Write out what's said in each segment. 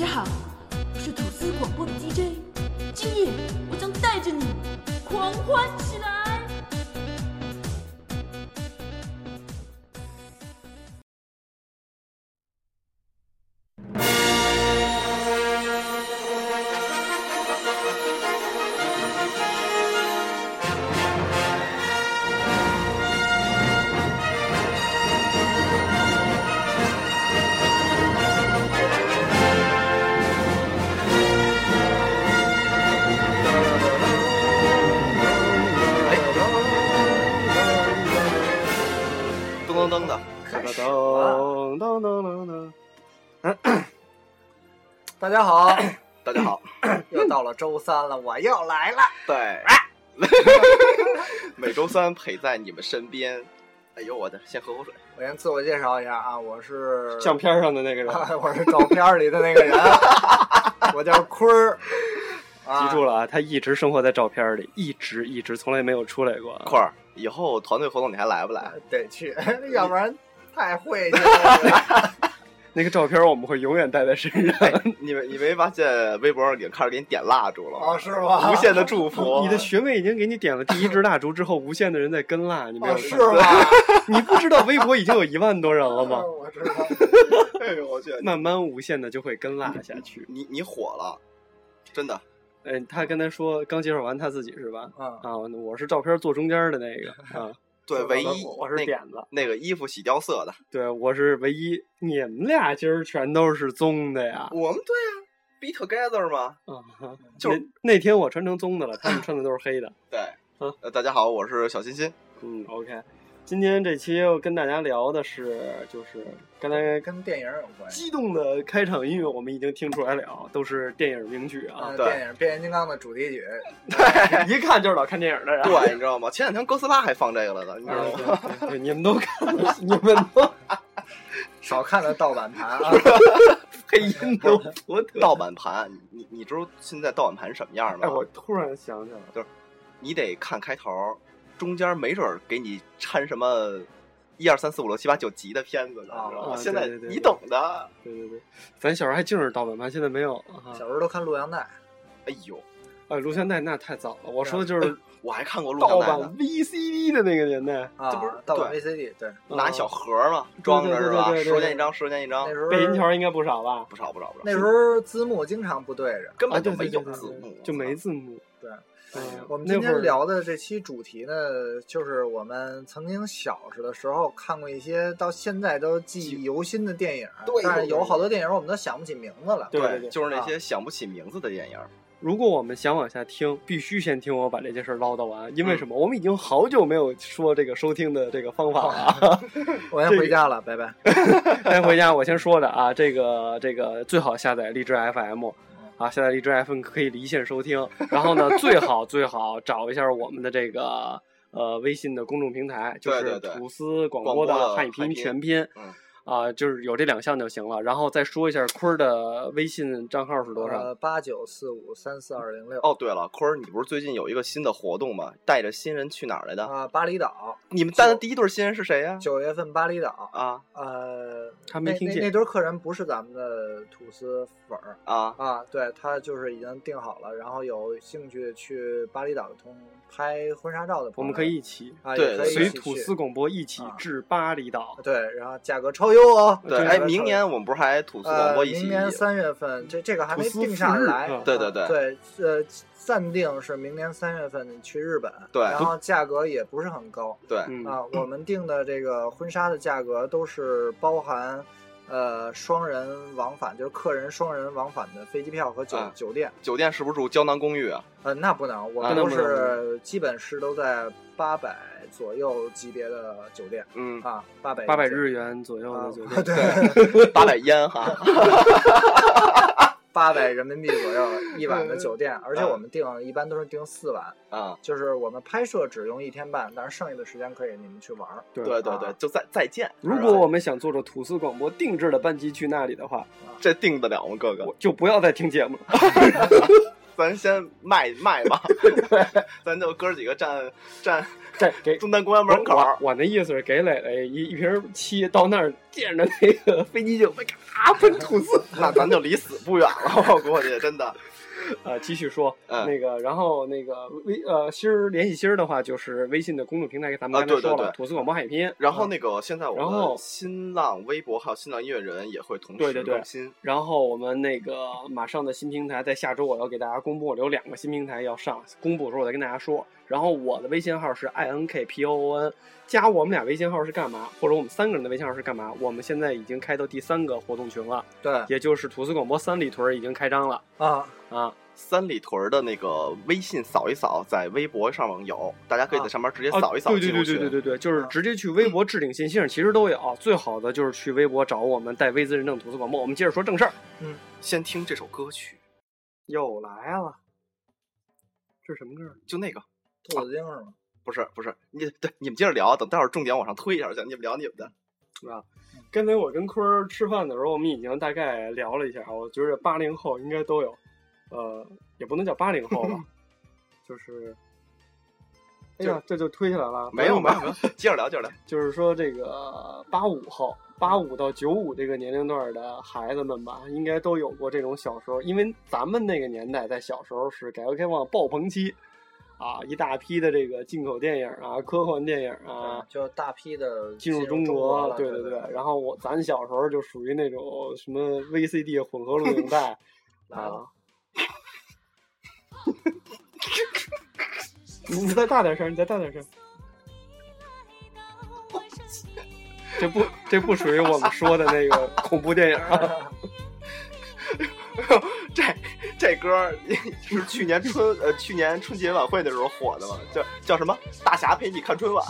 大家好，我是吐司广播的 DJ，今夜我将带着你狂欢周三了，我又来了。对，每周三陪在你们身边。哎呦我的，先喝口水。我先自我介绍一下啊，我是相片上的那个人，啊 我是照片里的那个人，我叫坤儿。啊记住了啊，他一直生活在照片里，一直一直从来没有出来过啊。块儿，以后团队活动你还来不来？得去，要不然太晦气了。那个照片我们会永远带在身上。哎，你们你没发现微博上已经开始给你点蜡烛了吗？哦，是吗？无限的祝福。你的学妹已经给你点了第一支蜡烛之后，无限的人在跟蜡，你没有是到？吗？你不知道微博已经有一万多人了吗？我知道。哎呦我去，慢慢无限的就会跟蜡下去。你你火了，真的。嗯，他刚才说刚介绍完他自己是吧？嗯，啊，我是照片坐中间的那个啊，对，唯一我是那点子，那个衣服洗掉色的。对我是唯一。你们俩今儿全都是棕的呀？我们对呀，Be Together 嘛。就那那天我穿成棕的了，他们穿的都是黑的。对，嗯呃，大家好，我是小欣欣。嗯，OK，今天这期要跟大家聊的是，就是刚才跟电影有关。激动的开场音乐，我们已经听出来了，都是电影名曲啊呃，，对电影《变形金刚》的主题曲，对一看就是老看电影的人。对，你知道吗？前两天哥斯拉还放这个了呢，你知啊，道吗？对对对，你们都看了，你们都 少看了盗版盘啊。配音都不得。盗版盘，你你知道现在盗版盘什么样吗？哎，我突然想起来了，你得看开头，中间没准儿给你掺什么一二三四五六七八九集的片子呢，啊你知道吗？啊现在你懂的。对对对，咱小时候还净是盗版盘，现在没有啊。小时候都看录像带，哎呦，啊，录像带那太早了，我说的就是我还看过录盗像带呢版，VCD 的那个年代。啊这不是，盗版 VCD，对，拿小盒嘛，装着是吧？十块钱一张，十块钱一张那，时候背银条应该不少吧？不少不少不少。那时候字幕经常不对着。啊，根本就没有字幕，就没字幕。对嗯，我们今天聊的这期主题呢，就是我们曾经小时的时候看过一些到现在都记忆犹新的电影，对有好多电影我们都想不起名字了。对对对就是那些想不起名字的电影。如果我们想往下听，必须先听我把这件事唠叨完，因为嗯什么？我们已经好久没有说这个收听的这个方法了。我先回家了，拜拜。先回家，我先说着啊，这个这个最好下载荔枝 FM 啊，下载荔枝 FM 可以离线收听。然后呢，最好最好找一下我们的这个呃微信的公众平台，就是吐司广播的汉语拼音全拼。嗯啊，就是有这两项就行了。然后再说一下坤儿的微信账号是多少？呃，八九四五三四二零六哦，对了，坤儿，你不是最近有一个新的活动吗？带着新人去哪儿来的？啊，巴厘岛，你们带的第一对新人是谁呀？九月份巴厘岛。啊呃，他没听见那对客人不是咱们的吐司粉儿啊！啊，对他就是已经订好了，然后有兴趣去巴厘岛的同拍婚纱照的朋友，我们可以一起啊，对随吐司广播一起啊至巴厘岛。对，然后价格超优哦。对，哎，明年我们不是还吐司广呃，播一起？明年三月份，这这个还没定下来。嗯对对对对，呃，暂定是明年三月份去日本，对然后价格也不是很高对，嗯，啊。我们定的这个婚纱的价格都是包含。呃，双人往返就是客人双人往返的飞机票和酒、啊酒店，酒店是不是住胶囊公寓啊？呃，那不能，我都是基本是都在八百左右级别的酒店嗯，啊，八百八百日元左右啊的酒，店。对，八百烟哈。八百人民币左右一晚嗯的酒店，而且我们订一般都是订四晚，啊，就是我们拍摄只用一天半，但是剩下的时间可以你们去玩对。对对，就再再见。如果我们想坐着吐司广播定制的班机去那里的话，这定得了吗，哥哥？就不要再听节目了。咱先卖卖吧，咱就哥几个站站站给 中南公园门口，我我那意思是给磊磊一一瓶漆，到那儿见着那个飞机就被咔喷吐死。那咱就离死不远了，我估计真的。呃，继续说，嗯那个，然后那个微呃心儿联系心儿的话，就是微信的公众平台，咱们啊刚才说了，对对对土司广播海拼。然后那个现在我们新浪微博还有新浪音乐人也会同时对对对更新。然后我们那个马上的新平台，在下周我要给大家公布，有两个新平台要上，公布的时候我再跟大家说。然后我的微信号是 i n k p o o n，加我们俩微信号是干嘛？或者我们三个人的微信号是干嘛？我们现在已经开到第三个活动群了，对也就是吐司广播三里屯已经开张了啊，啊。三里屯的那个微信扫一扫，在微博上面有，大家可以在上面直接啊扫一扫对对对。对对对对，就是直接去微博置顶信息上，其实都有。最好的就是去微博找我们带微资认证吐司广播。我们接着说正事儿，嗯先听这首歌曲，又来了，这是什么歌？就那个，兔子精是吗？不是不是，你对你们接着聊，等待会儿重点往上推一下去，你们聊你们的。啊，刚才我跟坤儿吃饭的时候，我们已经大概聊了一下，我觉得八零后应该都有，呃，也不能叫八零后吧，就是，哎呀，这就推下来了，没有没有，接着聊接着聊。就是说这个八五后、八五到九五这个年龄段的孩子们吧，应该都有过这种小时候，因为咱们那个年代在小时候是改革开放爆棚期，啊，一大批的这个进口电影啊、科幻电影啊。就大批的进入中中国，了对对对。然后我咱小时候就属于那种什么 VCD 混合录影带来 了 你再大点声，你再大点声。这不这不属于我们说的那个恐怖电影啊。这 这歌儿 是去年春呃去年春节晚会的时候火的嘛？叫叫什么？大侠陪你看春晚。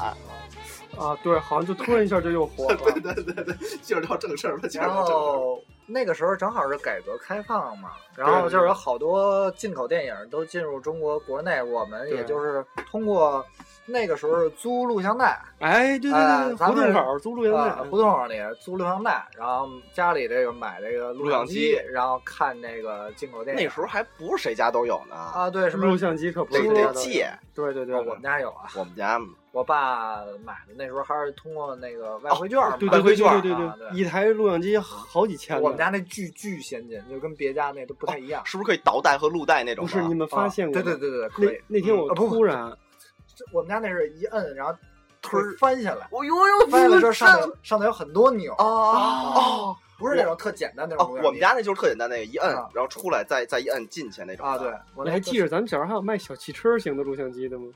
啊，对，好像就突然一下就又火了。对对对对，接着聊正事儿吧。接着然。后那个时候正好是改革开放嘛，然后就是有好多进口电影都进入中国国内，我们也就是通过那个时候租录像带，哎，对对对，胡同口租录像啊带，胡同口里租录像带，然后家里这个买这个录像机然后看那个进口电影。那时候还不是谁家都有呢，啊，对，什么录像机可不是得借。对对对，我们家有啊，我们家我爸买的那时候还是通过那个外汇券嘛，哦对对对外汇券对对啊对，一台录像机好几千呢。我们家那巨巨先进，就跟别家那都不太一样。是不是可以倒带和录带那种？不是你们发现过对对对对，可那以。那天我突然，这我们家那是一摁，然后推翻下来，哦呦呦，翻下来之后上头上头有很多钮，哦哦不是那种特简单那哦种。我们家那就是特简单，那个一摁啊，然后出来再再一摁进去那种啊，对，我还记着咱们小时候还有卖小汽车型的录像机的吗？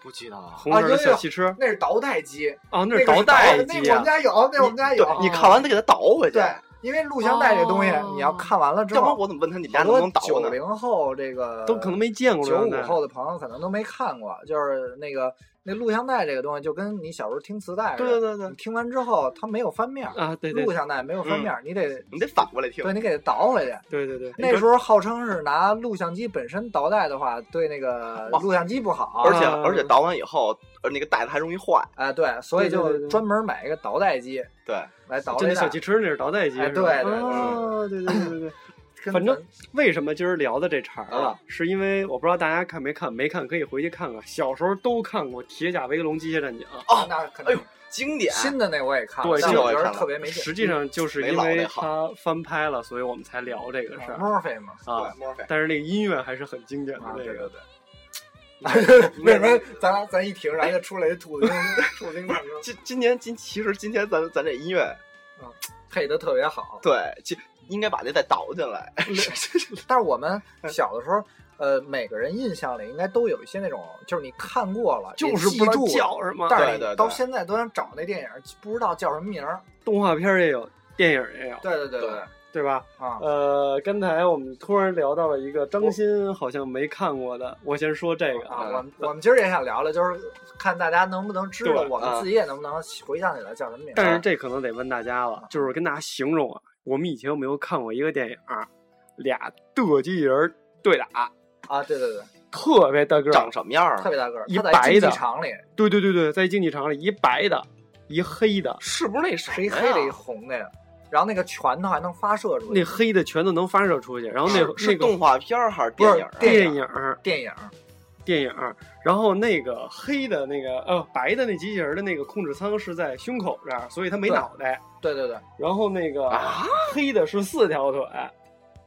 不记得了？红色的小汽车那是倒带机，啊，那那个是是倒带那机啊。个我们家有，那我们家有。你看完得给它倒回去。对，因为录像带这东西哦，你要看完了之要不然后，我怎么问他你们家好能不能倒多九？零后这个都可能没见过录九五后的朋友可能都没看过，就是那个那录像带这个东西，就跟你小时候听磁带似的。对对对对你听完之后它没有翻面，啊，对对录像带没有翻面，你得你得反过来听。对你给它倒回去。对对对，那时候号称是拿录像机本身倒带的话，对那个哦录像机不好。而且啊而且倒完以后，呃，那个带子还容易坏。哎，对，所以就专门买一个倒带机对，来倒那小汽。车那是倒带机，哎是吧对对对啊，对对对对对。跟反正为什么今儿聊的这茬儿了啊，是因为我不知道大家看没看，没看可以回去看看。小时候都看过《铁甲威龙机械战警》，哦那肯定哎呦，经典。新的那我也看了，对但我觉得这我也看了特别没劲。实际上就是因为老那好它翻拍了，所以我们才聊这个事儿墨菲嘛，啊。对，墨菲。但是那个音乐还是很经典的啊，那个对对对。为什么咱俩咱一停，然后就出来一兔子精兔子精唱歌，今今年今其实今天咱咱这音乐，配的特别好。对，其应该把这再倒进来。但是我们小的时候，呃，每个人印象里应该都有一些那种，就是你看过了，就是不知道叫什么。但是到现在都想找那电影，不知道叫什么名儿。动画片也有，电影也有，对对对对对吧？啊，呃，刚才我们突然聊到了一个张欣好像没看过的，我先说这个啊，啊。我们我们今儿也想聊聊，就是看大家能不能知道，我们啊自己也能不能回想起来叫什么名儿。但是这可能得问大家了，就是跟大家形容啊，我们以前有没有看过一个电影儿，俩特技人对打，啊，对对对，特别大个长，什么样啊？特别大个儿，一他在竞白的。技场里。对对对对，在竞技场里一白的，一黑的，是不是那什么呀？是一黑的，一红的呀。然后那个拳头还能发射出去。那黑的拳头能发射出去，然后那是那个是动画片儿还是电影啊？电电影电影电影，然后那个黑的那个呃白的那机器人的那个控制舱是在胸口这儿，所以它没脑袋。对对对，然后那个啊黑的是四条腿，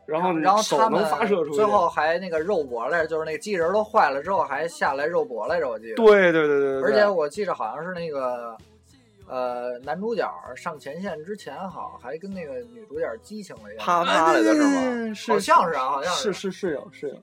然后然后手他能发射出去。最后还那个肉搏来着，就是那个机器人都坏了之后还下来肉搏来着，我记得。对对对对对，而且我记着好像是那个，呃，男主角上前线之前，好还跟那个女主角激情了一下。啪啪来的是吗？吗？好像是啊，好像是是是有是有。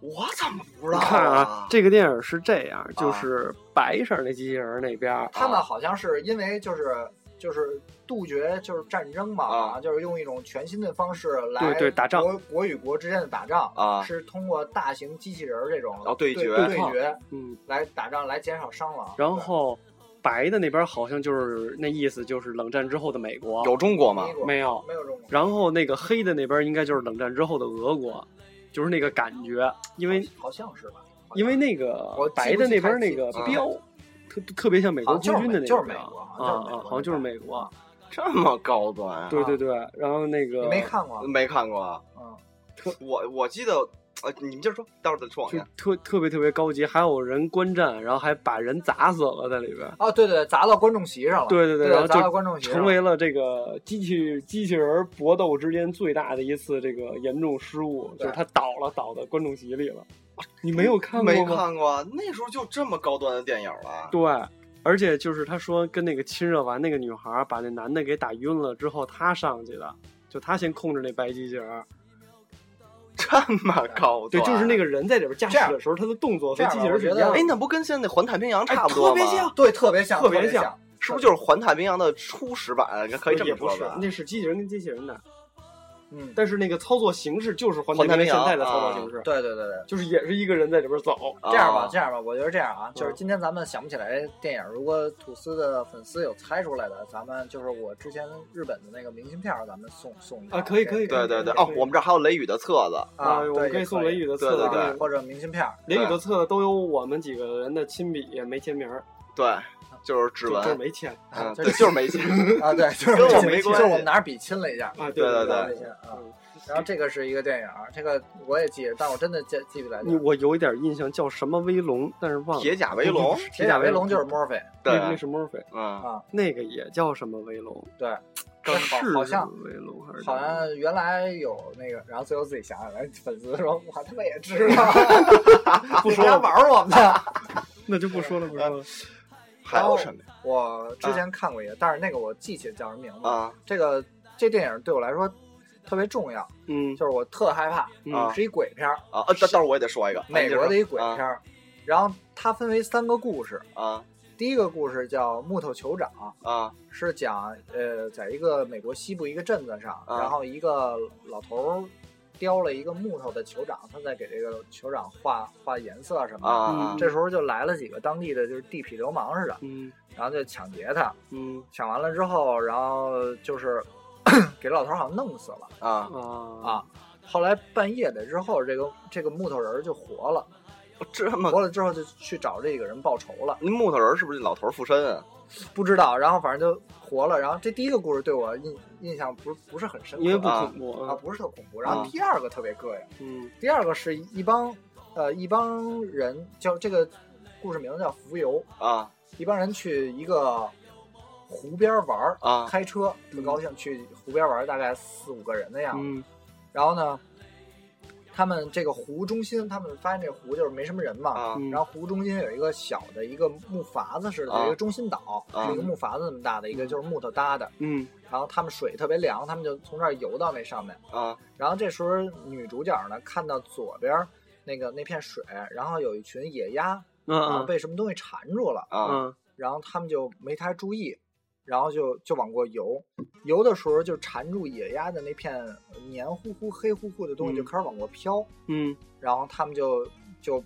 我怎么不知道你看啊啊，？这个电影是这样，就是白色那机器人那边儿，他们好像是因为就是就是杜绝就是战争嘛，啊就是用一种全新的方式来对对打仗国国与国之间的打仗啊是通过大型机器人这种哦对决对决嗯，来打仗来减少伤亡。然后白的那边好像就是那意思，就是冷战之后的美国有中国吗没有？没有中国，然后那个黑的那边应该就是冷战之后的俄国，就是那个感觉，因为好像是吧？因为那个白的那边那个标，特特别像美国空军的那个就是美国标啊啊，好像就是美国，这么高端啊？对对对，然后那个没看过？没看过啊。嗯，我我记得，呃，你们接着说，待会儿再说往下。特特别特别高级，还有人观战，然后还把人砸死了在里边。哦，对对对，砸到观众席上了。对对对，然后砸到观众席上了成为了这个机器机器人搏斗之间最大的一次这个严重失误，就是他倒了，倒在观众席里了。你没有看过没吗？看过，那时候就这么高端的电影了。对，而且就是他说跟那个亲热完那个女孩儿把那男的给打晕了之后，他上去的，就他先控制那白机器人儿。这么高对，就是那个人在里边驾驶的时候，他的动作和机器人觉得是一样的。哎，那不跟现在那环太平洋哎差不多吗？特别像对，特别像，特别别像是不是就是环太平洋的初始版？可以这也不是么说吧，？那是机器人跟机器人的，嗯，但是那个操作形式就是环环太平现在的操作形式，对对对对。就是也是一个人在里边走。啊。这样吧，这样吧，我觉得这样啊，就是嗯今天咱们想不起来电影，如果吐司的粉丝有猜出来的，咱们就是我之前日本的那个明信片，咱们送送一啊可以可以对对对，哦，我们这还有雷雨的册子，啊，我们可以送雷雨的册子，对。对或者明信片，雷雨的册子都有我们几个人的亲笔，没签名，对，就是指纹就是纹，没签嗯，就对，就是没钱。啊，对，就是 跟我就是没关系就是我们拿着笔亲了一下，啊。对对对啊。然后这个是一个电影，这个我也记着，但我真的记记不来。你我有一点印象，叫什么威龙，但是忘了。铁甲威龙，铁甲威龙就是墨菲，对那那是墨菲，嗯，啊，那个也叫什么威龙？对，是好像威龙还是好像原来有那个，然后最后自己想想来，粉丝说我他妈也知道，不说玩我们的。那就不说了，不说了。还有什么呀？我之前看过一个，但是那个我记起叫什么名字。啊。这个这电影对我来说特别重要，嗯。就是我特害怕，嗯。是一鬼片儿，啊！呃，待待会儿我也得说一个，美国的一鬼片。然后它分为三个故事，啊。第一个故事叫《木头酋长》，啊。是讲呃，在一个美国西部一个镇子上，啊。然后一个老头儿雕了一个木头的酋长，他在给这个酋长画画颜色什么的。啊！这时候就来了几个当地的就是地痞流氓似的，嗯然后就抢劫他，嗯抢完了之后，然后就是 给老头好像弄死了啊，啊啊。后来半夜的之后，这个这个木头人就活了，这么活了之后就去找这个人报仇了。那木头人是不是老头附身啊？不知道，然后反正就活了。然后这第一个故事对我印印象不不是很深刻，因为不啊恐怖啊，不是特恐怖。然后啊第二个特别膈应，嗯第二个是一帮呃一帮人叫这个故事名字叫浮游，啊一帮人去一个湖边玩儿，啊开车很高兴去湖边玩儿，大概四五个人的样子。嗯然后呢，他们这个湖中心，他们发现这湖就是没什么人嘛。然后湖中心有一个小的一个木筏子似的，啊。有一个中心岛，啊。是一个木筏子那么大的一个，就是木头搭的。嗯。然后他们水特别凉，他们就从这儿游到那上面。啊。然后这时候女主角呢看到左边那个那片水，然后有一群野鸭，嗯然后嗯被什么东西缠住了，啊。嗯然后他们就没太注意，然后就就往过游，游的时候就缠住野鸭的那片黏糊糊、黑乎乎的东西嗯。就开始往过飘，嗯。然后他们就就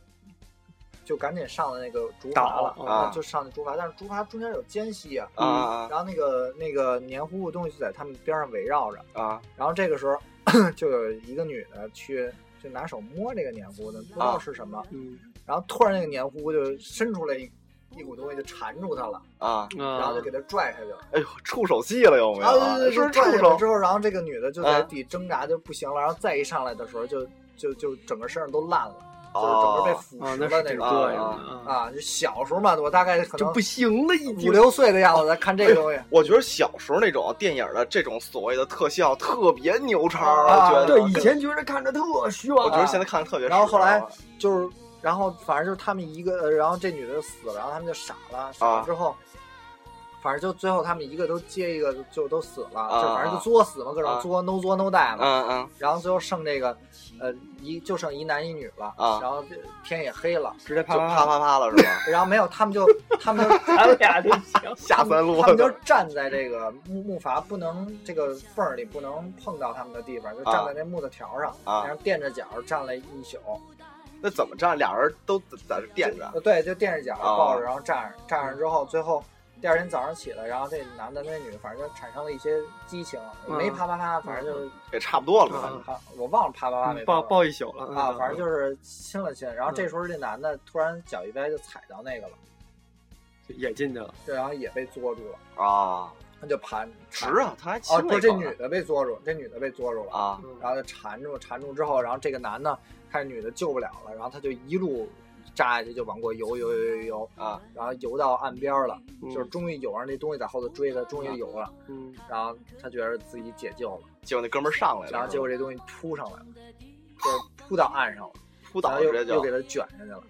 就赶紧上了那个竹筏了，啊然后就上那竹筏，但是竹筏中间有间隙啊，然后那个那个黏糊糊的东西就在他们边上围绕着，啊。然后这个时候 就有一个女的去就拿手摸这个黏糊的，不知道啊。是什么，嗯。然后突然那个黏糊就伸出来一一股东西就缠住他了，啊，然然后就给他拽下去了。哎呦，触手戏了有没有？啊，对对对，拽触手？下来之后，然后这个女的就在啊地挣扎就不行了，然后再一上来的时候就就就整个身上都烂了，就是整个被哦，腐啊，蚀的那种啊啊，啊。就小时候嘛，我大概可能就不行了，已五。六岁的样子在看这个东西。我觉得小时候那种电影的这种所谓的特效特别牛叉，觉得对，以前觉得看着特炫，我觉得现在看着特别然后后来就是，然后反正就是他们一个，呃然后这女的就死了，然后他们就傻了，傻了啊之后，反正就最后他们一个都接一个就都死了，啊就反正就作死嘛，各种啊作 no 作 no die 嘛。嗯嗯然后最后剩这个，呃，一就剩一男一女了，啊然后天也黑了，直接啪啪啪啪啪了是吧？然后没有，他们就 他们就咱俩就行。下三路他们就站在这个木木筏不能这个缝儿里不能碰到他们的地方，就站在那木头条上，啊然后垫着脚站了一宿。那怎么站？俩人都在这垫着呃，对，就垫着脚啊抱着，然后站着，站着之后，最后第二天早上起来，然后这男的那女的，反正就产生了一些激情，嗯没啪啪啪，反正就是也差不多了吧？嗯啪，我忘了啪啪啪没抱抱一宿了啊，反正就是亲了亲，然后嗯这时候这男的突然脚一歪就踩到那个了，也进去了。对，然后也被捉住了，啊，他就盘直啊，他还亲哦，不是这女的被捉住，这女的被捉住了，啊嗯然后就缠住，缠住之后，然后这个男的看女的救不了了，然后他就一路扎下去就往过游游游游游，啊然后游到岸边了，嗯。就是终于有上那东西在后头追他，终于游了，嗯，然后他觉得自己解救了，结果那哥们上来了，然后结果这东西扑上来了，就是扑到岸上了，扑然后又又给他卷下去了。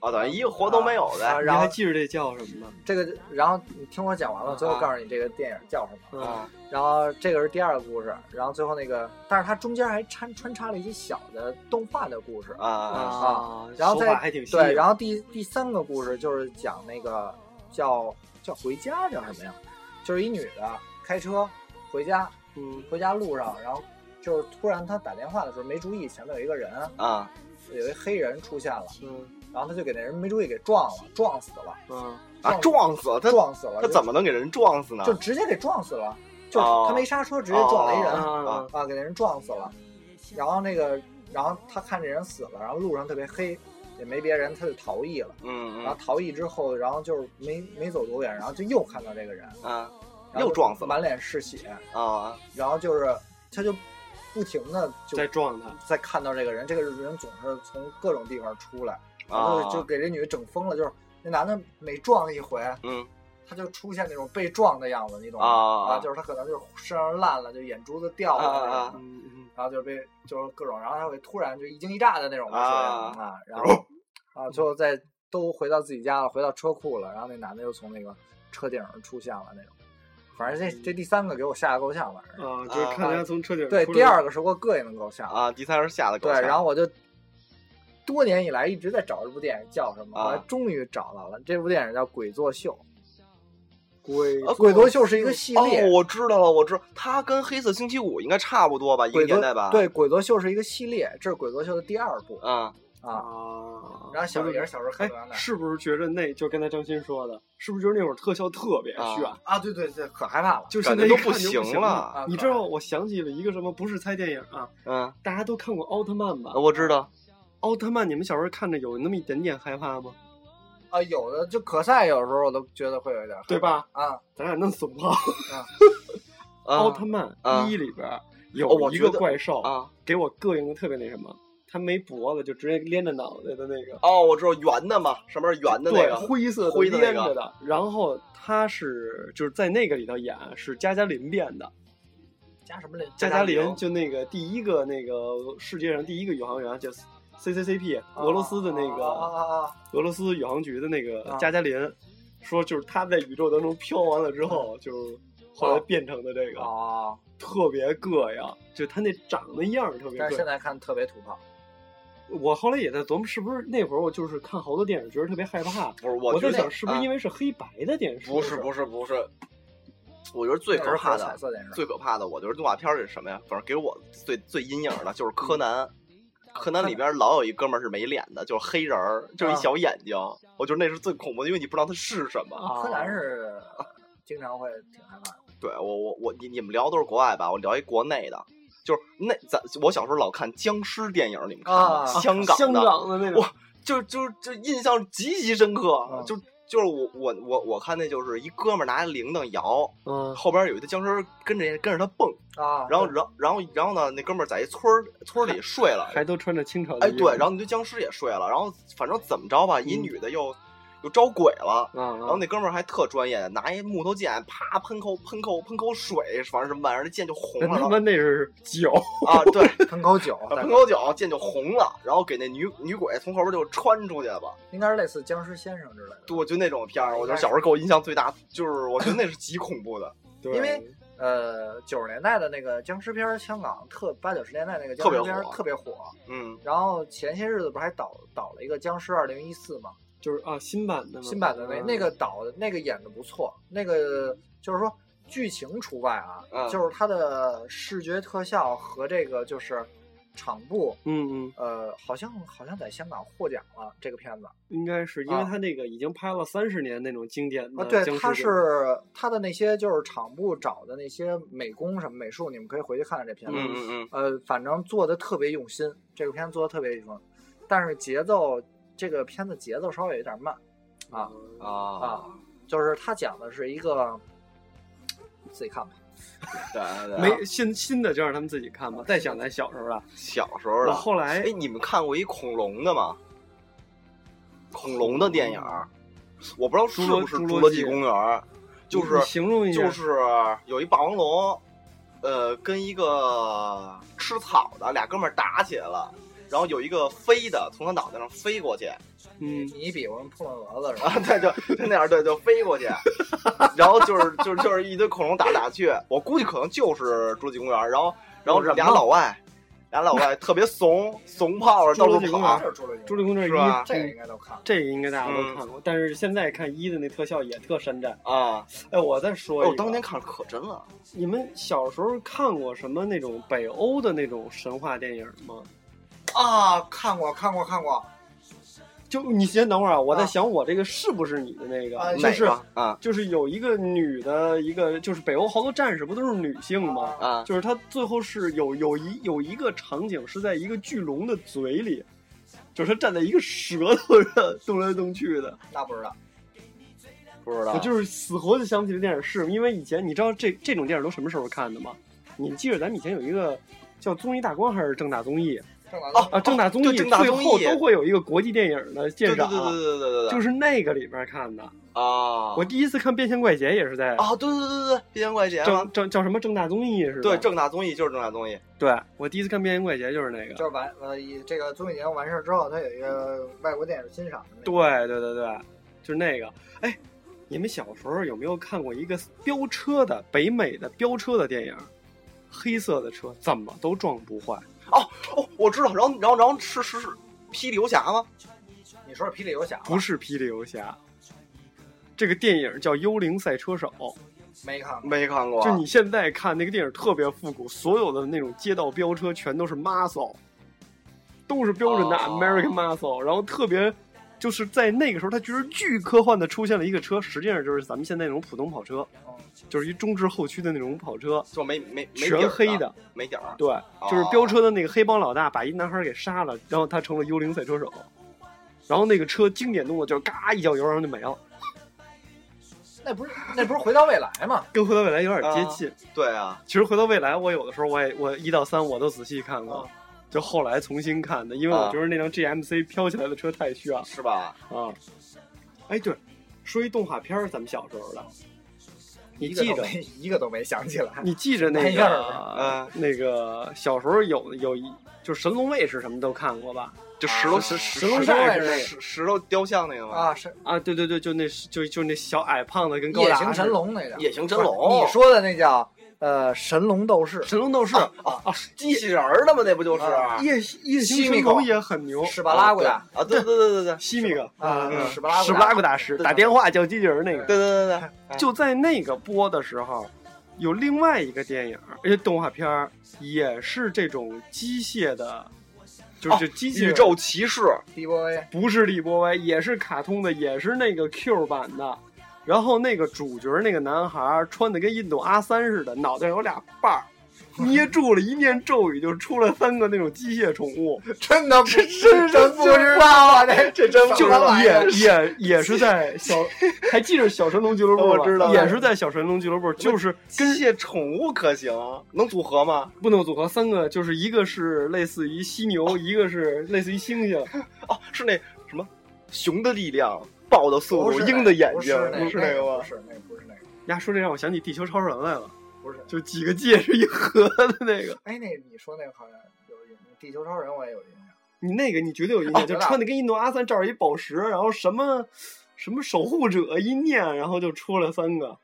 啊，等于一个活都没有啊呗你然后还记着这叫什么吗？这个，然后你听我讲完了，最后啊告诉你这个电影叫什么。嗯啊然后这个是第二个故事，然后最后那个，但是它中间还掺穿插了一些小的动画的故事。啊啊啊，手然后再对，然后第第三个故事就是讲那个叫叫回家叫什么呀？就是一女的开车回家，嗯回家路上，然后就是突然他打电话的时候没注意前面有一个人，啊有一黑人出现了，嗯然后他就给那人没注意给撞了，撞死了，嗯啊！撞死了他，撞死了，他怎么能给人撞死呢？就直接给撞死了？就他没刹车，直接撞了一人。啊啊，给那人撞死了。然后那个，然后他看这人死了，然后路上特别黑，也没别人，他就逃逸了。嗯嗯然后逃逸之后，然后就是没没走多远，然后就又看到这个人，啊又撞死了满脸是血，啊然后就是他就不停的就在撞他，在看到这个人，这个人总是从各种地方出来，然啊。后就给这女的整疯了，就是那男的每撞一回，嗯。他就出现那种被撞的样子，你懂吗？啊啊，就是他可能就是身上烂了，就眼珠子掉了。啊啊嗯嗯。然后就被就是各种，然后他会突然就一惊一乍的那种，啊啊，然后 啊，最后再都回到自己家了，回到车库了，然后那男的又从那个车顶上出现了那种，反正这这第三个给我吓得够呛，反正啊，就是看他从车顶对，第二个是给我膈应的够呛，啊！第三是吓得够呛对，呛然后我就多年以来一直在找这部电影叫什么，啊后来终于找到了，这部电影叫《鬼作秀》，鬼啊鬼作秀是一个系列哦，我知道了，我知道，它跟黑色星期五应该差不多吧，一个年代吧？对，鬼作秀是一个系列，这是鬼作秀的第二部啊啊。啊，然后小也是小时候看哎是不是觉得那就跟才张鑫说的，是不是就是那会儿特效特别啊炫？啊，对对对，可害怕了。就现在都不行行了啊你知道，我想起了一个什么？不是猜电影啊，嗯，大家都看过奥特曼吧？我知道奥特曼，你们小时候看着有那么一点点害怕吗？啊，有的就可赛，有时候我都觉得会有一点害怕，对吧啊，咱俩弄怂了。啊奥特曼啊一里边哦有一个怪兽，啊给我膈应的特别那什么，他没脖子，就直接连着脑袋的那个，哦，我知道圆的嘛，上面是圆的那对，个灰色的灰的那个连着的。然后他是就是在那个里头演是加加林变的，加什么林？加加林林就那个第一个那个世界上第一个宇航员叫 CCCP 俄罗斯的那啊个俄罗斯宇航局的那个啊加加林，说就是他在宇宙当中飘完了之后，就后来变成的这个，啊！特别膈应，就他那长得样儿特别。但是现在看特别土炮，我后来也在琢磨，是不是那会儿我就是看好多电影，觉得特别害怕。不是，我觉得在想，是不是因为为是黑白的电视？不是不是不是，我觉得最可怕那时候还有彩的色电视，最可怕的，我觉得动画片儿是什么呀？反正给我最最阴影的就是柯南。柯南里边老有一哥们儿是没脸的，就是黑人儿，就是一小眼睛。我觉得那是最恐怖的，因为你不知道他是什么。啊柯南是经常会挺害怕的。对我我我你你们聊都是国外吧，我聊一国内的，就是那咱我小时候老看僵尸电影，你们看吗？啊香港的，香港的那种。哇，就就就印象极其深刻，嗯就就是我我我我看那就是一哥们儿拿铃铛摇，嗯，后边有一个僵尸跟着跟着他蹦，啊，然后然后然后然后呢，那哥们儿在一村儿村儿里睡了，还都穿着清朝的哎对，然后那堆僵尸也睡了，然后反正怎么着吧，一嗯。女的又又招鬼了。啊，然后那哥们儿还特专业，拿一木头剑，啪喷口喷口喷口水，反正什么玩意儿，那剑就红了。那他妈那是酒，啊，对，喷口酒，啊喷口酒，剑就红了，然后给那女女鬼从后边就穿出去了。应该是类似僵尸先生之类的。对，我觉得那种片儿，我觉得小时候给我印象最大，就是我觉得那是极恐怖的。对 因为呃，九十年代的那个僵尸片儿，香港特八九十年代那个僵特别尸片特别火。嗯，然后前些日子不是还导导了一个《僵尸二零一四》嘛，就是啊，新版的新版的那嗯。那个导的那个演的不错，那个就是说剧情除外啊，嗯就是它的视觉特效和这个就是场布，嗯嗯，呃，好像好像在香港获奖了这个片子。应该是因为啊他那个已经拍了三十年那种经典的啊，对，它僵尸片。是它的那些就是场布找的那些美工什么美术，你们可以回去看看这片子，嗯嗯嗯，呃，反正做的特别用心，这个片子做的特别用心，但是节奏这个片子节奏稍微有点慢，啊啊啊，就是他讲的是一个，自己看吧。对对对，没新新的就让他们自己看吧。再想咱小时候了，小时候的。后来哎，你们看过一恐龙的吗？恐龙的电影，我不知道是不是侏罗《纪纪公园》，就是形容一下，就是有一霸王龙，呃，跟一个吃草的俩哥们儿打起来了，然后有一个飞的从他脑袋上飞过去，嗯，你比划扑棱蛾子是吧？啊，对，就就那样，对，就飞过去，然后就是就是就是一堆恐龙打来打去，我估计可能就是侏罗纪公园，然后然后俩老外，俩老外特别怂，怂炮着到处侏罗纪公园跑，就是侏罗纪公园一是吧这个应该都看了。这个应该大家都嗯看过，但是现在看一的那特效也特山寨。啊，哎，我再说哎，一个，我当年看着可真了，你们小时候看过什么那种北欧的那种神话电影吗？啊，看过看过看过，就你先等会儿啊，我在啊想我这个是不是你的那个？啊就是啊就是有一个女的，一个就是北欧好多战士不都是女性吗？啊就是她最后是有有一有一个场景是在一个巨龙的嘴里，就是她站在一个舌头上动来动去的。那不知道。不知道，我就是死活就想不起这电影是，因为以前你知道这这种电影都什么时候看的吗？你记得咱们以前有一个叫综艺大观还是正大综艺哦啊正大综艺最后都会有一个国际电影的介绍对对对对对对就是那个里边看的啊。我第一次看变形怪杰也是在哦对对对对对变形怪杰正正叫什么正大综艺是对正大综艺就是正大综艺。对我第一次看变形怪杰就是那个就是完呃以这个综艺节目完事之后他有一个外国电影欣赏对对对对就是那个。哎你们小时候有没有看过一个飙车的北美的飙车的电影？黑色的车怎么都撞不坏。哦哦，我知道，然后然后然后是是是霹雳游侠吗？你说是霹雳游侠？不是霹雳游侠，这个电影叫《幽灵赛车手》。没看过。没看过，就你现在看那个电影特别复古，所有的那种街道飙车全都是 muscle，都是标准的哦 American muscle，、然后特别就是在那个时候，它居然巨科幻的出现了一个车，实际上就是咱们现在那种普通跑车，哦就是一中置后驱的那种跑车，就没没全黑的，没底儿，对，就是飙车的那个黑帮老大把一男孩给杀了，然后他成了幽灵赛车手，然后那个车经典动作就是嘎一脚油，然后就没了，那不是那不是回到未来吗？跟回到未来有点接近。对啊，其实回到未来，我有的时候我也我一到三我都仔细看过，啊就后来重新看的，因为我啊觉得那辆 GMC 飘起来的车太炫了是吧？啊！哎，对，说一动画片儿，咱们小时候的，你记着，一个都没一个都没想起来。你记着那个啊那个小时候有有一就是神龙卫士什么都看过吧？就石头啊石龙石战士那个头卫士石石头雕像那个吗？啊，是啊，对对对，就那就就那小矮胖子跟高野行神龙那个。野行神龙，你说的那叫呃神龙斗士，神龙斗士啊啊，机器人儿的嘛？那不就是？啊夜夜行神西米也很牛，史巴拉古达。啊，对对对对对，西米哥啊嗯史巴拉史巴拉古大师打电话叫机器人那个，对对对对，就在那个播的时候，有另外一个电影，而且动画片儿也是这种机械的，就是机器人宇宙骑士利波威不是李波威，也是卡通的，也是那个 Q 版的。然后那个主角那个男孩穿的跟印度阿三似的，脑袋上有俩瓣儿，捏住了一念咒语，就出来三个那种机械宠物，真的不这真真不知道啊，这这真就什么玩意儿也也也是在小，还记着小神龙俱乐部吗？我知道也是在小神龙俱乐部，就是机械宠物可行，能组合吗？不能组合三个，就是一个是类似于犀牛，一个是类似于猩猩，哦，是那什么熊的力量，豹的速度，是鹰的眼睛，不是那个吗不？是那个，不是那个，呀，说这让我想起地球超人来了，不是。就几个戒指一合的那个。哎，那你说那个好像有印象，地球超人我也有印象。你那个你绝对有印象，哦就穿的跟印度阿三罩着一宝石，然后什么什么守护者一念，然后就出了三个。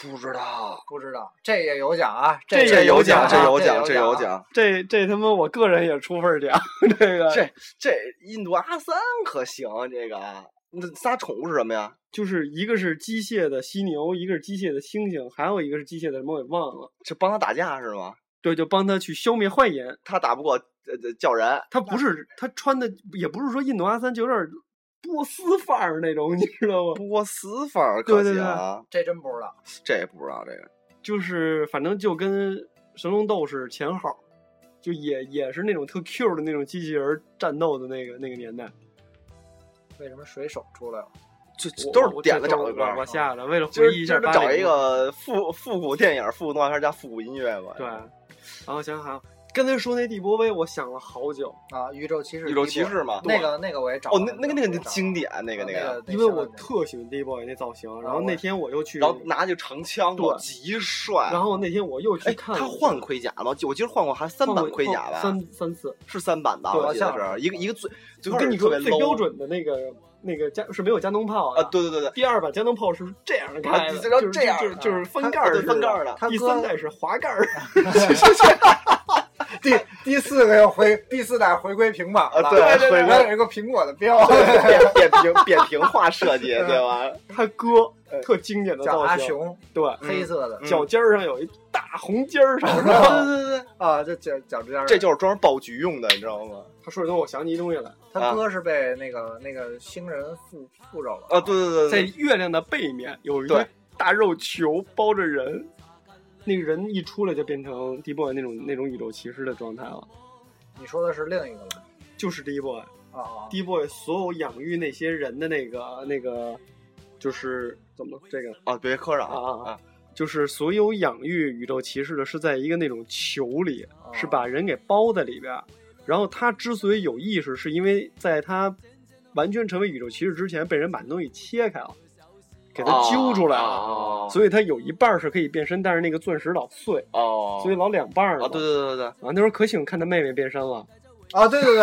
不知道，不知道，这也有奖啊，这也也有奖啊这有奖，这有啊。奖。这这他妈我个人也出份奖，这个这这印度阿三可行，这个那仨宠物是什么呀？就是一个是机械的犀牛，一个是机械的猩猩，还有一个是机械的什么我给忘了。是帮他打架是吗？对，就帮他去消灭坏人。他打不过呃呃叫人，他不是他穿的，也不是说印度阿三，就有点波斯范儿那种，你知道吗？波斯范儿可对这真不知道。这也不知道这个。就是反正就跟神龙斗士前号，就也也是那种特 Q 的那种机器人战斗的那个那个年代。为什么水手出来了？这我都是点的这都是找的歌儿我我下了，为了回忆一下找一个复复古电影、复古动画片加复古音乐吧。对，然后想想刚才说那地波威，我想了好久，啊，宇宙骑士，宇宙骑士嘛那个那个我也找哦，那那个那个那经典，那个那那个，因为我特喜欢 D boy 那造型，然后那天我又去，然后拿着长枪，对极帅。然后那天我又去哎，看他换盔甲吗？我记得换过还三版盔甲吧？三三次。是三版吧？对我记得好像是一个一个最最我开始特别跟你说最标准的那个那个加是没有加农炮啊，的。对对对对，第二版加农炮是这样开的，啊这叫就是这样就是就是翻盖的，翻盖儿的第三代是滑盖儿 第第四个要回第四代回归平板了，啊对对对然后有一个苹果的标，扁扁平扁平化设计，对吧？他哥特经典的叫造型，阿雄，对，黑色的嗯。脚尖儿上有一大红尖儿，上对面。对对对，啊，这脚脚尖儿，这就是专门爆菊用的，你知道吗？他说这东西，我想起一东西来，他哥是被那个那个星人附附着了。啊，对对在对。在，月亮的背面有一对个大肉球包着人，那个人一出来就变成 D boy 那种那种宇宙骑士的状态了，你说的是另一个吧就是 D boy。啊啊 D boy 所有养育那些人的那个那个，就是怎么这个啊，别磕着啊啊啊啊，就是所有养育宇宙骑士的是在一个那种球里，啊是把人给包在里边儿。然后他之所以有意识，是因为在他完全成为宇宙骑士之前，被人把东西切开了，给他揪出来了。哦所以它有一半儿是可以变身，但是那个钻石老碎，哦，所以老两半儿了啊，对对对对对啊，那时候可喜欢看他妹妹变身了。啊，对对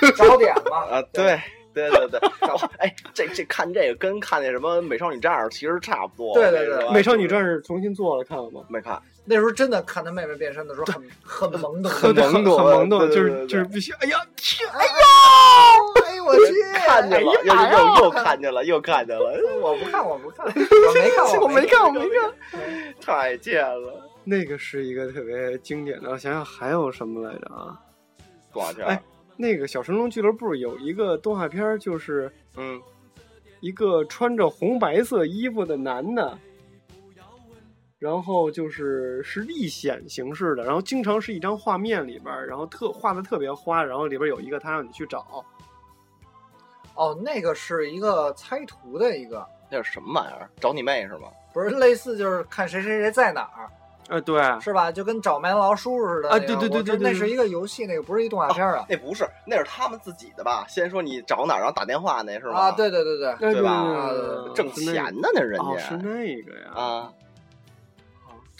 对，找点嘛 啊，对。对对对，哇哎，这这看这个跟看那什么美少女战士其实差不多。对对对美少女战士重新做了，看了吗？没看，那时候真的看他妹妹变身的时候很很懵懂，很对懵懂很懵懂，就是就是必须，哎呀，天，哎呦，哎我去，看见了，又又又看见了，又看见了，我不看，我不看，我没看，我没看，我没看。太贱了，那个是一个特别经典的，我想想还有什么来着啊？多少钱？哎，那个小神龙俱乐部有一个动画片，就是嗯，一个穿着红白色衣服的男的，然后就是是历险形式的，然后经常是一张画面里边儿，然后特画的特别花，然后里边有一个他让你去找，哦，那个是一个猜图的一个，那是什么玩意儿？找你妹是吗？不是类似就是看谁谁谁在哪儿，呃，对，是吧？就跟找麦当劳叔叔似的对对对对对那是一个游戏，那个不是一动画片啊。那不是，那是他们自己的吧？先说你找哪儿，然后打电话那是吗？啊，，对对对对，哎对吧啊挣钱呢，那人哦，家是那个呀。啊。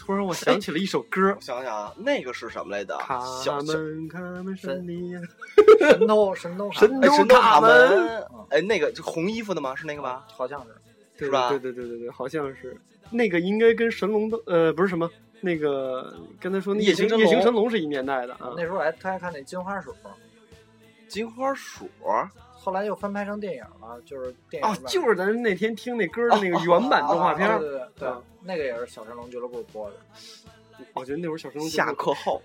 突然我 想起了一首歌我，想想啊，那个是什么来着？卡小小门卡门神尼呀，神偷神偷卡神偷卡门门，哎，那个就红衣服的吗？是那个吧？好像是对是吧对对对对对，好像是那个应该跟神龙的呃不是什么那个刚才说那夜行夜行神龙是一年代的啊。那时候还他还看那金花鼠，金花鼠后来又翻拍成电影了，就是电影哦版，就是咱那天听那歌的那个原版动画片儿啊对，对对那个也是小神龙俱乐部播的。我觉得那会儿小神龙下课后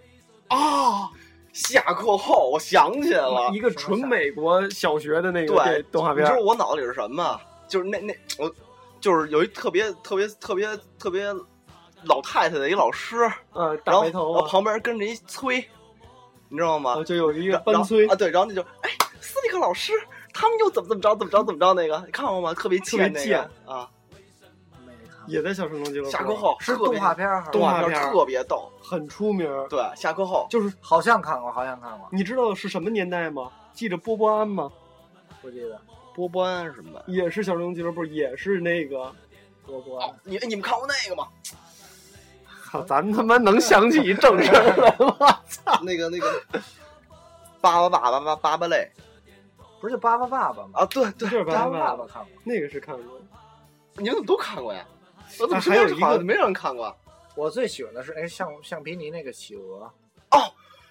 啊，下课后我想起来了，一个纯美国小学的那个对动画片儿你知道，我脑子里是什么？就是那那我就是有一特别特别特别特别老太太的一老师，呃，然后大白头然后啊，旁边跟着一催，你知道吗？啊就有一个然班催啊，，对，然后那就哎，斯蒂克老师他们又怎么怎么着怎么着怎么着那个，你看过吗？特别特别贱那个贱啊，没看过也在小神龙俱乐部，下课后是特别动画片儿还是动画片特别逗，很出名。对，下课后就是好像看过，好像看过，你知道是什么年代吗？记着波波安吗？不记得。波波安什么的。也是小神龙俱乐部，也是那个，波波安，你你们看过那个吗？操，咱他妈能想起正事儿来吗？那个那个，巴巴巴巴巴巴巴类不是就巴巴爸爸吗？啊，对对，巴巴爸爸看过，那个是看过。你怎么都看过呀？我怎么还有一个没让人看过？我最喜欢的是哎橡橡皮泥那个企鹅哦，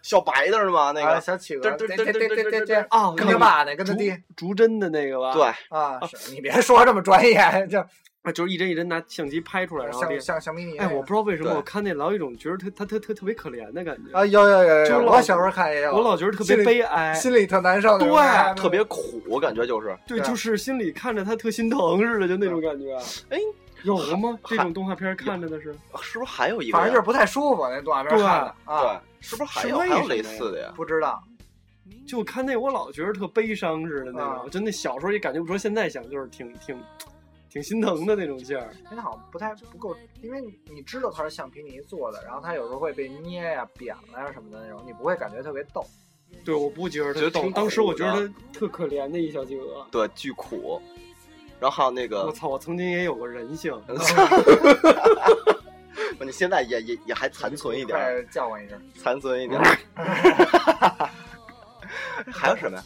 小白的是吗？那个小企鹅，对对对对对对，哦，跟他爸那个他爹，竹针的那个吧？对啊，你别说这么专业，就。啊，就是一帧一帧拿相机拍出来，然后像练。像橡皮泥那哎，个。我不知道为什么我看那老有一种觉得他他他特特别可怜的感觉，啊，有有有有，我小时候看也有，我老觉得特别悲哀。心里特难受对，特别苦，我感觉就是。对，就是心里看着他特心疼似的，就那种感觉。哎，有了吗？这种动画片看着的是是不是还有一个？反正就是不太舒服那动画片对看的啊，对，是不是还有还有类似的呀？不知道就看那我老觉得特悲伤似的那啊种，就那小时候也感觉不出，现在想就是挺挺挺心疼的那种劲儿。因为好像不太不够，因为你知道它是橡皮泥做的，然后它有时候会被捏呀、扁了呀什么的那种，你不会感觉特别逗。对，我不觉得逗，觉得当时我觉得特可怜的一小企鹅。对，巨苦。然后还有那个，我操，我曾经也有过人性。不你现在也也也还残存一点儿，快叫唤一声，残存一点。还有什么呀？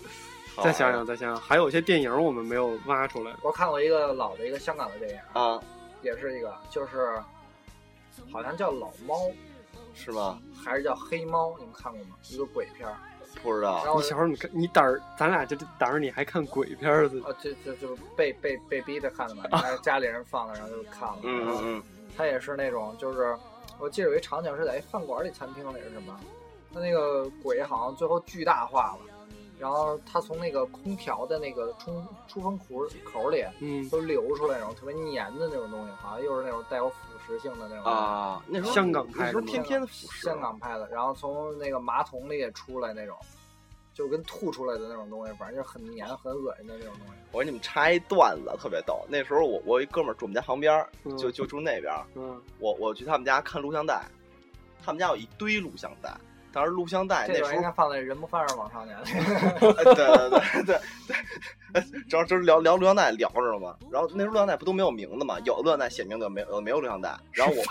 再想想，再想想，还有些电影我们没有挖出来。我看过一个老的一个香港的电影，啊，也是一个，就是好像叫老猫是吗？还是叫黑猫，你们看过吗？一个鬼片。不知道然。后你小时候你看，你胆儿，咱俩这胆儿，你还看鬼片儿？啊，这这就是被被被逼着看的嘛，家 家里人放的，然后就看了。嗯嗯嗯他也是那种，就是我记得有一场景是在一饭馆里餐厅里是什么，他那个鬼好像最后巨大化了，然后他从那个空调的那个冲出风口口里嗯，都流出来那种特别黏的那种东西，好像又是那种带有腐蚀性的那种嗯。啊，那时候香港拍的吗那时候天天腐蚀。香港拍的，然后从那个马桶里也出来那种，就跟吐出来的那种东西，反正就很黏、很恶心的那种东西。我给你们插一段子，特别逗。那时候我我一哥们儿住我们家旁边就就住那边儿。嗯，我我去他们家看录像带，他们家有一堆录像带。当时录像带那时候应该放在人不犯事往少年。哎对对对对对，主要就是聊聊录像带聊着了嘛。然后那时候录像带不都没有名字嘛？有的录像带写名字，没有没有录像带。然后我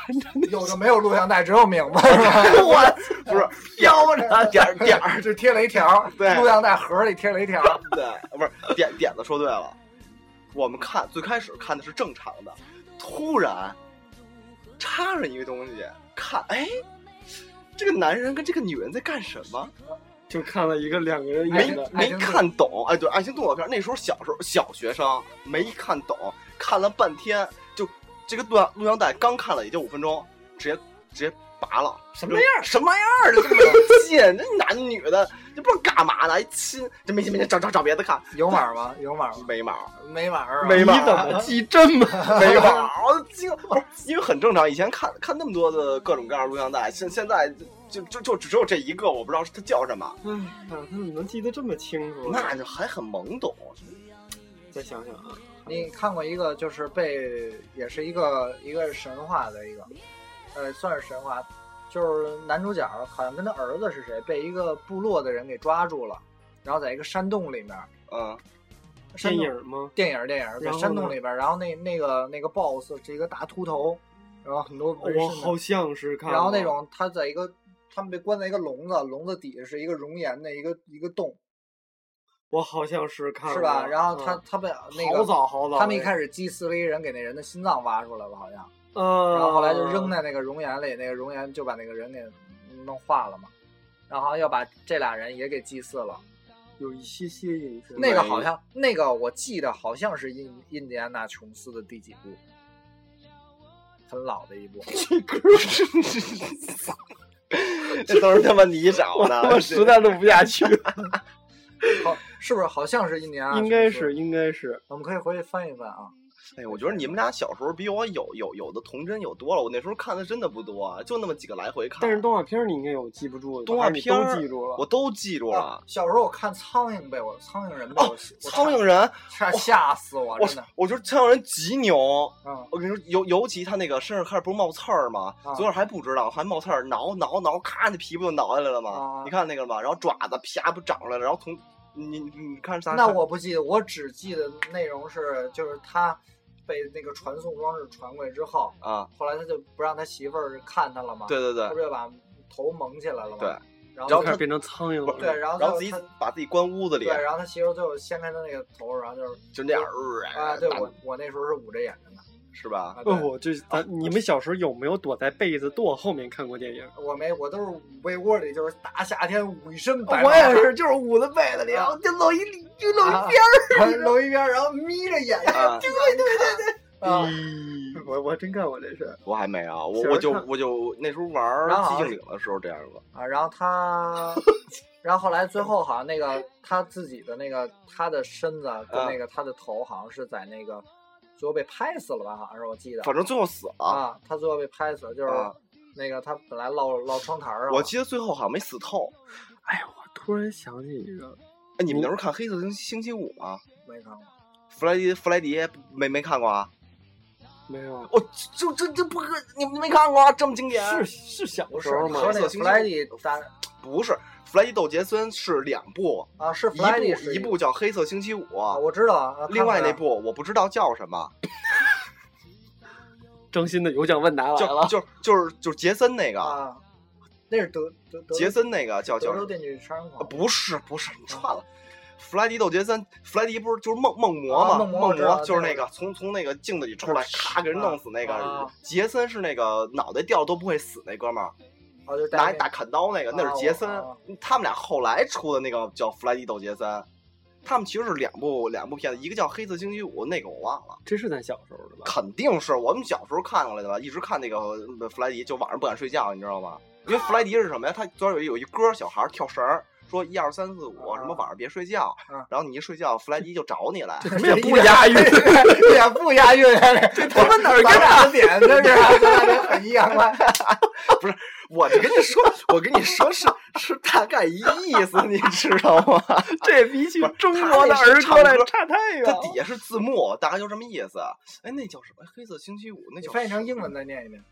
有的没有录像带，只有名字是吧？我 不是标着点儿点儿，就贴了一条，对录像带盒里贴了一条。对，不是点点子说对了。我们看最开始看的是正常的，突然插上一个东西，看哎，这个男人跟这个女人在干什么？就看了一个两个人没，没看懂，哎，对，爱情动作片，那时候小时候小学生没看懂，看了半天，就这个录像录像带刚看了也就五分钟，直接直接拔了，什么样儿什么样儿的这么近，那男女的这不知道干嘛呢，一亲这没劲没劲，找找找别的看，有码吗？有码吗？没码没码啊。没码你怎么记这么？没码，我惊了，不是因为很正常，以前看看那么多的各种各样的录像带，现现在就就就只有这一个，我不知道它叫什么，哎呀，他怎么能记得这么清楚？那就还很懵懂，再想想啊，你看过一个，就是被也是一个一个神话的一个，呃，算是神话，就是男主角好像跟他儿子是谁，被一个部落的人给抓住了，然后在一个山洞里面，嗯。山电影吗？电影电影在山洞里边，然后那那个那个 boss 是一个大秃头，然后很多我好像是看。然后那种他在一个他们被关在一个笼子，笼子底下是一个熔岩的一个一个洞，我好像是看过，是吧？然后他嗯他被那个好早好早，他们一开始祭祀了一个人，给那人的心脏挖出来了，好像，呃，然后后来就扔在那个熔岩里，那个熔岩就把那个人给弄化了嘛，然后要把这俩人也给祭祀了。有一些些印象。那个好像那个我记得好像是印印第安纳琼斯的第几部，很老的一部。这都是他妈你找我的，我实在录不下去，好，是不是好像是印第安？应该是应该是。我们可以回去翻一翻啊。哎呀，我觉得你们俩小时候比我有有有的童真有多了。我那时候看的真的不多，就那么几个来回看。但是动画片儿你应该有记不住的，动画片儿都记住了。我都记住了啊。小时候我看苍蝇被我苍蝇人被哦我，我苍蝇人，吓吓死我，我真的。我觉得苍蝇人极牛。嗯，我跟你说，尤尤其他那个身上开始不是冒刺儿吗？啊昨儿还不知道，还冒刺儿，挠挠挠，咔，那皮不就挠下来了吗？啊你看那个了吗？然后爪子啪不长出来了，然后从你你你看啥？那我不记得，我只记得内容是，就是他被那个传送装置传过来之后，啊，后来他就不让他媳妇儿看他了嘛，对对对。他不，就把头蒙起来了嘛，对，然后变成苍蝇了。对，然后然后自己把自己关屋子里，对，然后他媳妇儿最后掀开他那个头，然后就是就那样啊，对我我那时候是捂着眼是吧？不不，哦，这咱你们小时候有没有躲在被子垛后面看过电影？我没，我都是捂被窝里，就是大夏天捂一身白，我也是，就是捂在被子里，啊然后就露一就露一啊边儿。露一边儿，然后眯着眼睛，啊，对对对对，啊，我我真干过这事。我还没啊，我我就我就那时候玩寂静岭的时候这样过。啊，然后他，然后后来最后好像那个他自己的那个他的身子跟啊那个他的头好像是在那个最后被拍死了吧？好像是我记得反正最后死了。啊，他最后被拍死了，就是啊那个他本来落落窗台上，我记得最后好像没死透。哎，我突然想起一个，哎，你们那时候看《黑色星星期五》吗？没看过。弗莱迪弗莱迪没没看过啊？没有，我就这这不可，你们没看过啊？这么经典？是是小时候吗和？那个弗莱星期五迪大不是？弗莱迪斗杰森是两部，啊，是一弗莱迪是部一部叫《黑色星期五》啊，我知道啊。另外那部我不知道叫什么，真心的有奖问答来就了。就就是就是杰森那个，啊，那是德德德杰森那个叫叫德州电锯杀人啊狂，不是不是，你串了。弗莱迪斗杰森，弗莱迪不是就是梦梦魔啊吗？梦梦魔就是那个那个从从那个镜子里出来，咔给人弄死那个啊。杰森是那个脑袋掉都不会死那哥们儿，拿一大砍刀那个，那是杰森。他们俩后来出的那个叫弗莱迪斗杰森，他们其实是两部两部片子，一个叫《黑色星期五》，那个我忘了。这是咱小时候的吧？肯定是我们小时候看过来的吧，一直看那个呃弗莱迪，就晚上不敢睡觉，你知道吗？因为弗莱迪是什么呀？他昨儿有一有一歌，小孩跳绳儿，说一二三四五，啊什么晚上别睡觉啊，然后你一睡觉，弗莱迪就找你来。也不押 韵也不押韵，这他妈哪儿咱俩的点这是啊，咱俩得很一样 快。我就跟你说，我跟你说是是大概一意思，你知道吗？这比起中国的儿歌来差太远了。它底下是字幕，大概就这么意思。哎，那叫什么？黑色星期五，那你叫翻译成英文再念一遍。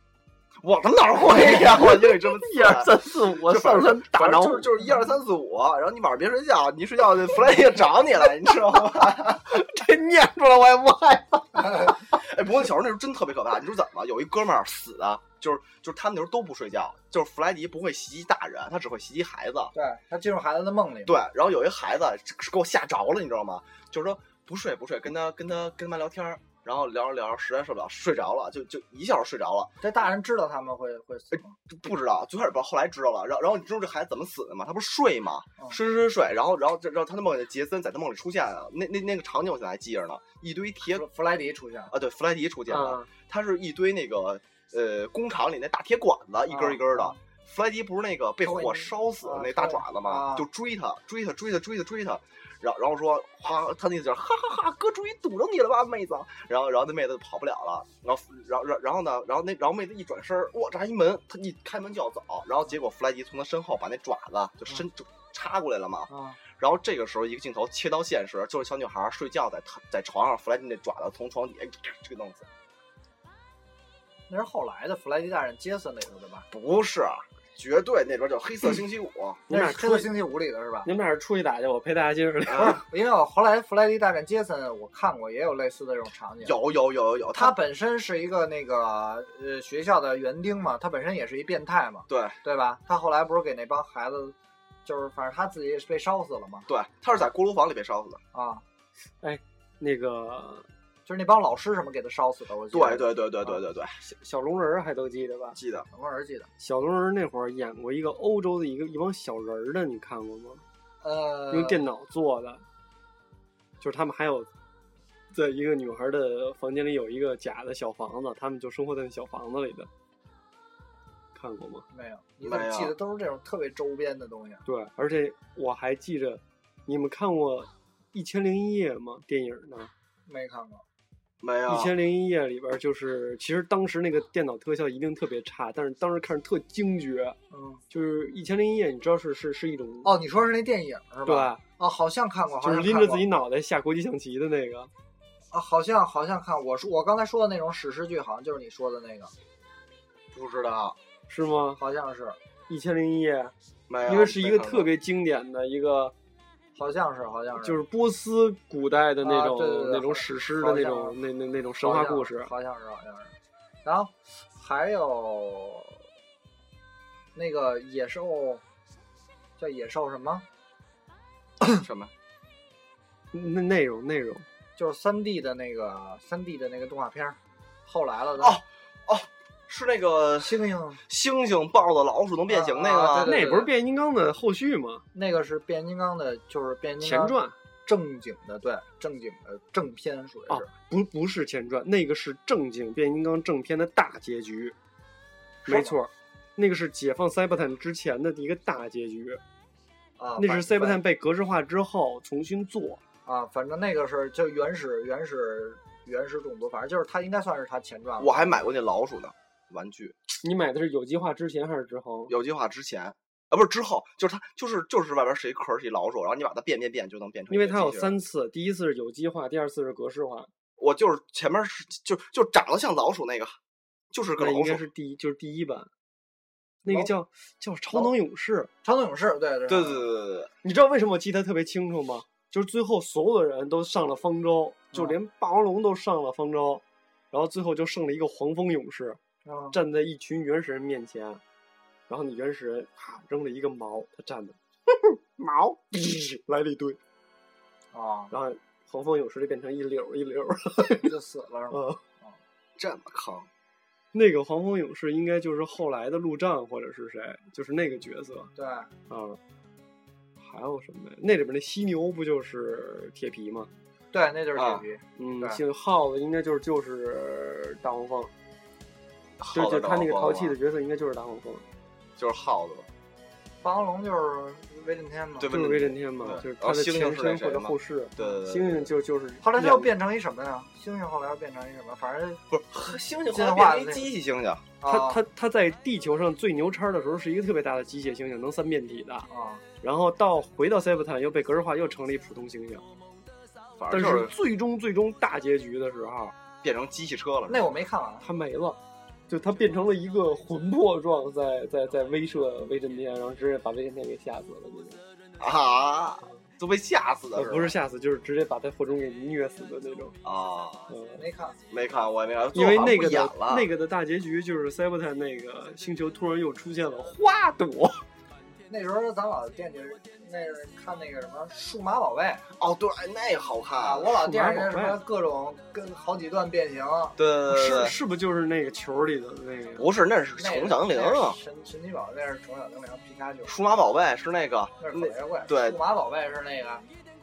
我他妈哪会呀？我英语这么一二三四五，就反正上山打挠反正就是就是一二三四五，然后你晚上别睡觉，你一睡觉弗莱迪就找你来，你知道吗？这念出来我也不害怕。哎，不过小时候那时候真特别可怕，你说怎么？有一哥们儿死的，就是就是他们那时候都不睡觉，就是弗莱迪不会袭击大人，他只会袭击孩子。对他进入孩子的梦里。对，然后有一孩子是给我吓着了，你知道吗？就是说不睡不睡，跟他跟他跟他妈聊天儿，然后聊着聊着实在受不了，睡着了，就就一觉睡着了，这大人知道他们会会死不知道，最开始不后来知道了。然后然后你知道这孩子怎么死的吗？他不是睡吗？嗯睡睡睡睡，然后然后然后他的梦里杰森在他梦里出现了，那那那个场景我现在还记着呢，一堆铁弗弗莱迪出现。啊，对，弗莱迪出现了，啊，它是一堆那个呃工厂里那大铁管子，一根一根的。啊弗莱迪不是那个被火烧死的那大爪子吗？啊就追他，追他，追他，追他，追他，然后然后说，哈，他那劲儿，哈哈哈，哥终于堵着你了吧，妹子。然后然后那妹子跑不了了，然后然后然后然后呢，然后那然后妹子一转身，哇，这还一门，他一开门就要走，然后结果弗莱迪从他身后把那爪子就伸就插过来了嘛。啊，然后这个时候一个镜头切到现实，就是小女孩睡觉在在床上，弗莱迪那爪子从床底下这个弄死。那是后来的弗莱迪大人杰森那头的吧？不是，绝对那边叫黑色星期五。你们俩那是黑色星期五里的是吧？你们俩是出去打去，我陪大家接着聊。啊 因为我后来弗莱迪大战杰森我看过，也有类似的这种场景。有有有有有，他本身是一个那个呃学校的园丁嘛，他本身也是一变态嘛，对对吧？他后来不是给那帮孩子，就是反正他自己也是被烧死了嘛，对，他是在锅炉房里被烧死的。啊，哎那个就是那帮老师什么给他烧死的，我记得。对对对对对对对，小小龙人儿还都记得吧？记得我儿记得。小龙人儿那会儿演过一个欧洲的一个一帮小人儿的，你看过吗？呃，用电脑做的，就是他们还有在一个女孩的房间里有一个假的小房子，他们就生活在那小房子里的，看过吗？没有？你怎么记得都是这种特别周边的东西？对，而且我还记着，你们看过《一千零一夜》吗？电影呢？没看过。没有。一千零一夜里边就是，其实当时那个电脑特效一定特别差，但是当时看着特惊觉。嗯，就是一千零一夜，你知道是是是一种哦，你说是那电影是吧？对，吧？哦，好像看过，好就是像看过。拎着自己脑袋下国际象棋的那个。啊，好像好像看我说我刚才说的那种史诗剧，好像就是你说的那个，不知道，是吗？好像是，一千零一夜，没有，因为是一个特别经典的一个，好像是，好像是，就是波斯古代的那种、啊对对对那种史诗的那种那那那种神话故事。好像是，好像是。然后还有那个野兽，叫野兽什么？什么？那内容内容就是三 D 的那个三 D 的那个动画片儿，后来了的。哦哦，是那个猩猩，猩猩、抱着、老鼠能变形那个那不是变形金刚的后续吗？那个是变形金刚的，就是变形金刚前传正经的，对，正经的正片属于哦是。，不不是前传，那个是正经变形金刚正片的大结局。没错，那个是解放塞伯坦之前的一个大结局。啊，那是反塞伯坦被格式化之后重新做。啊，反正那个是就原始原始原始种族，反正就是它应该算是它前传。我还买过那老鼠的玩具，你买的是有机化之前还是之后？有机化之前啊，不是之后，就是它就是就是外边是一壳是一老鼠，然后你把它变变变就能变成因为它有。三次，第一次是有机化，第二次是格式化，我就是前面是就就长得像老鼠那个，就是个那应老鼠。该是第一，就是第一版。那个老叫叫超能勇士，超能勇士，对对对对对你知道为什么我记得特别清楚吗？就是最后所有的人都上了方舟，就嗯连霸王龙都上了方舟，然后最后就剩了一个黄蜂勇士啊站在一群原始人面前，然后你原始人啪扔了一个矛，他站着，矛来了一堆，啊，然后黄蜂勇士就变成一绺儿一绺儿。就死了是吗？嗯，这么坑。那个黄蜂勇士应该就是后来的陆战或者是谁，就是那个角色对，啊。还有什么呀？那里边那犀牛不就是铁皮吗？对，那就是铁啊皮。嗯，对姓耗子应该就是就是大黄蜂，就耗子就他那个淘气的角色应该就是大黄蜂，就是耗子吧，霸王龙就是威震天嘛。对就是威震天嘛，就是他的前身或者后世。对对对猩猩就就是后来他又变成一什么呀？猩猩后来又变成一什么？反正不是猩猩进后来变成一机器猩猩，他啊他他在地球上最牛叉的时候是一个特别大的机械猩猩，能三变体的。啊，然后到回到塞伯坦又被格式化，又成了一普通猩猩。但反正就是最终最终大结局的时候，变成机器车了。那我没看完。他没了，就他变成了一个魂魄状，在在在威慑威震天，然后直接把威震天给吓死了那种。啊，都被吓死的呃不是吓死，就是直接把他火中给虐死的那种。啊，嗯，没看，没看我也没看，因为那个那个的大结局就是塞伯坦那个星球突然又出现了花朵，那时候咱老惦记那是看那个什么数码宝贝哦，对，那个好啊，看，我老惦记什么各种跟好几段变形。对对对对是，是不就是那个球里的那个？不是，那是那宠物小精灵啊，神神奇宝贝那是宠物小精灵，皮卡丘数码宝贝是那个那是对数码宝贝是那个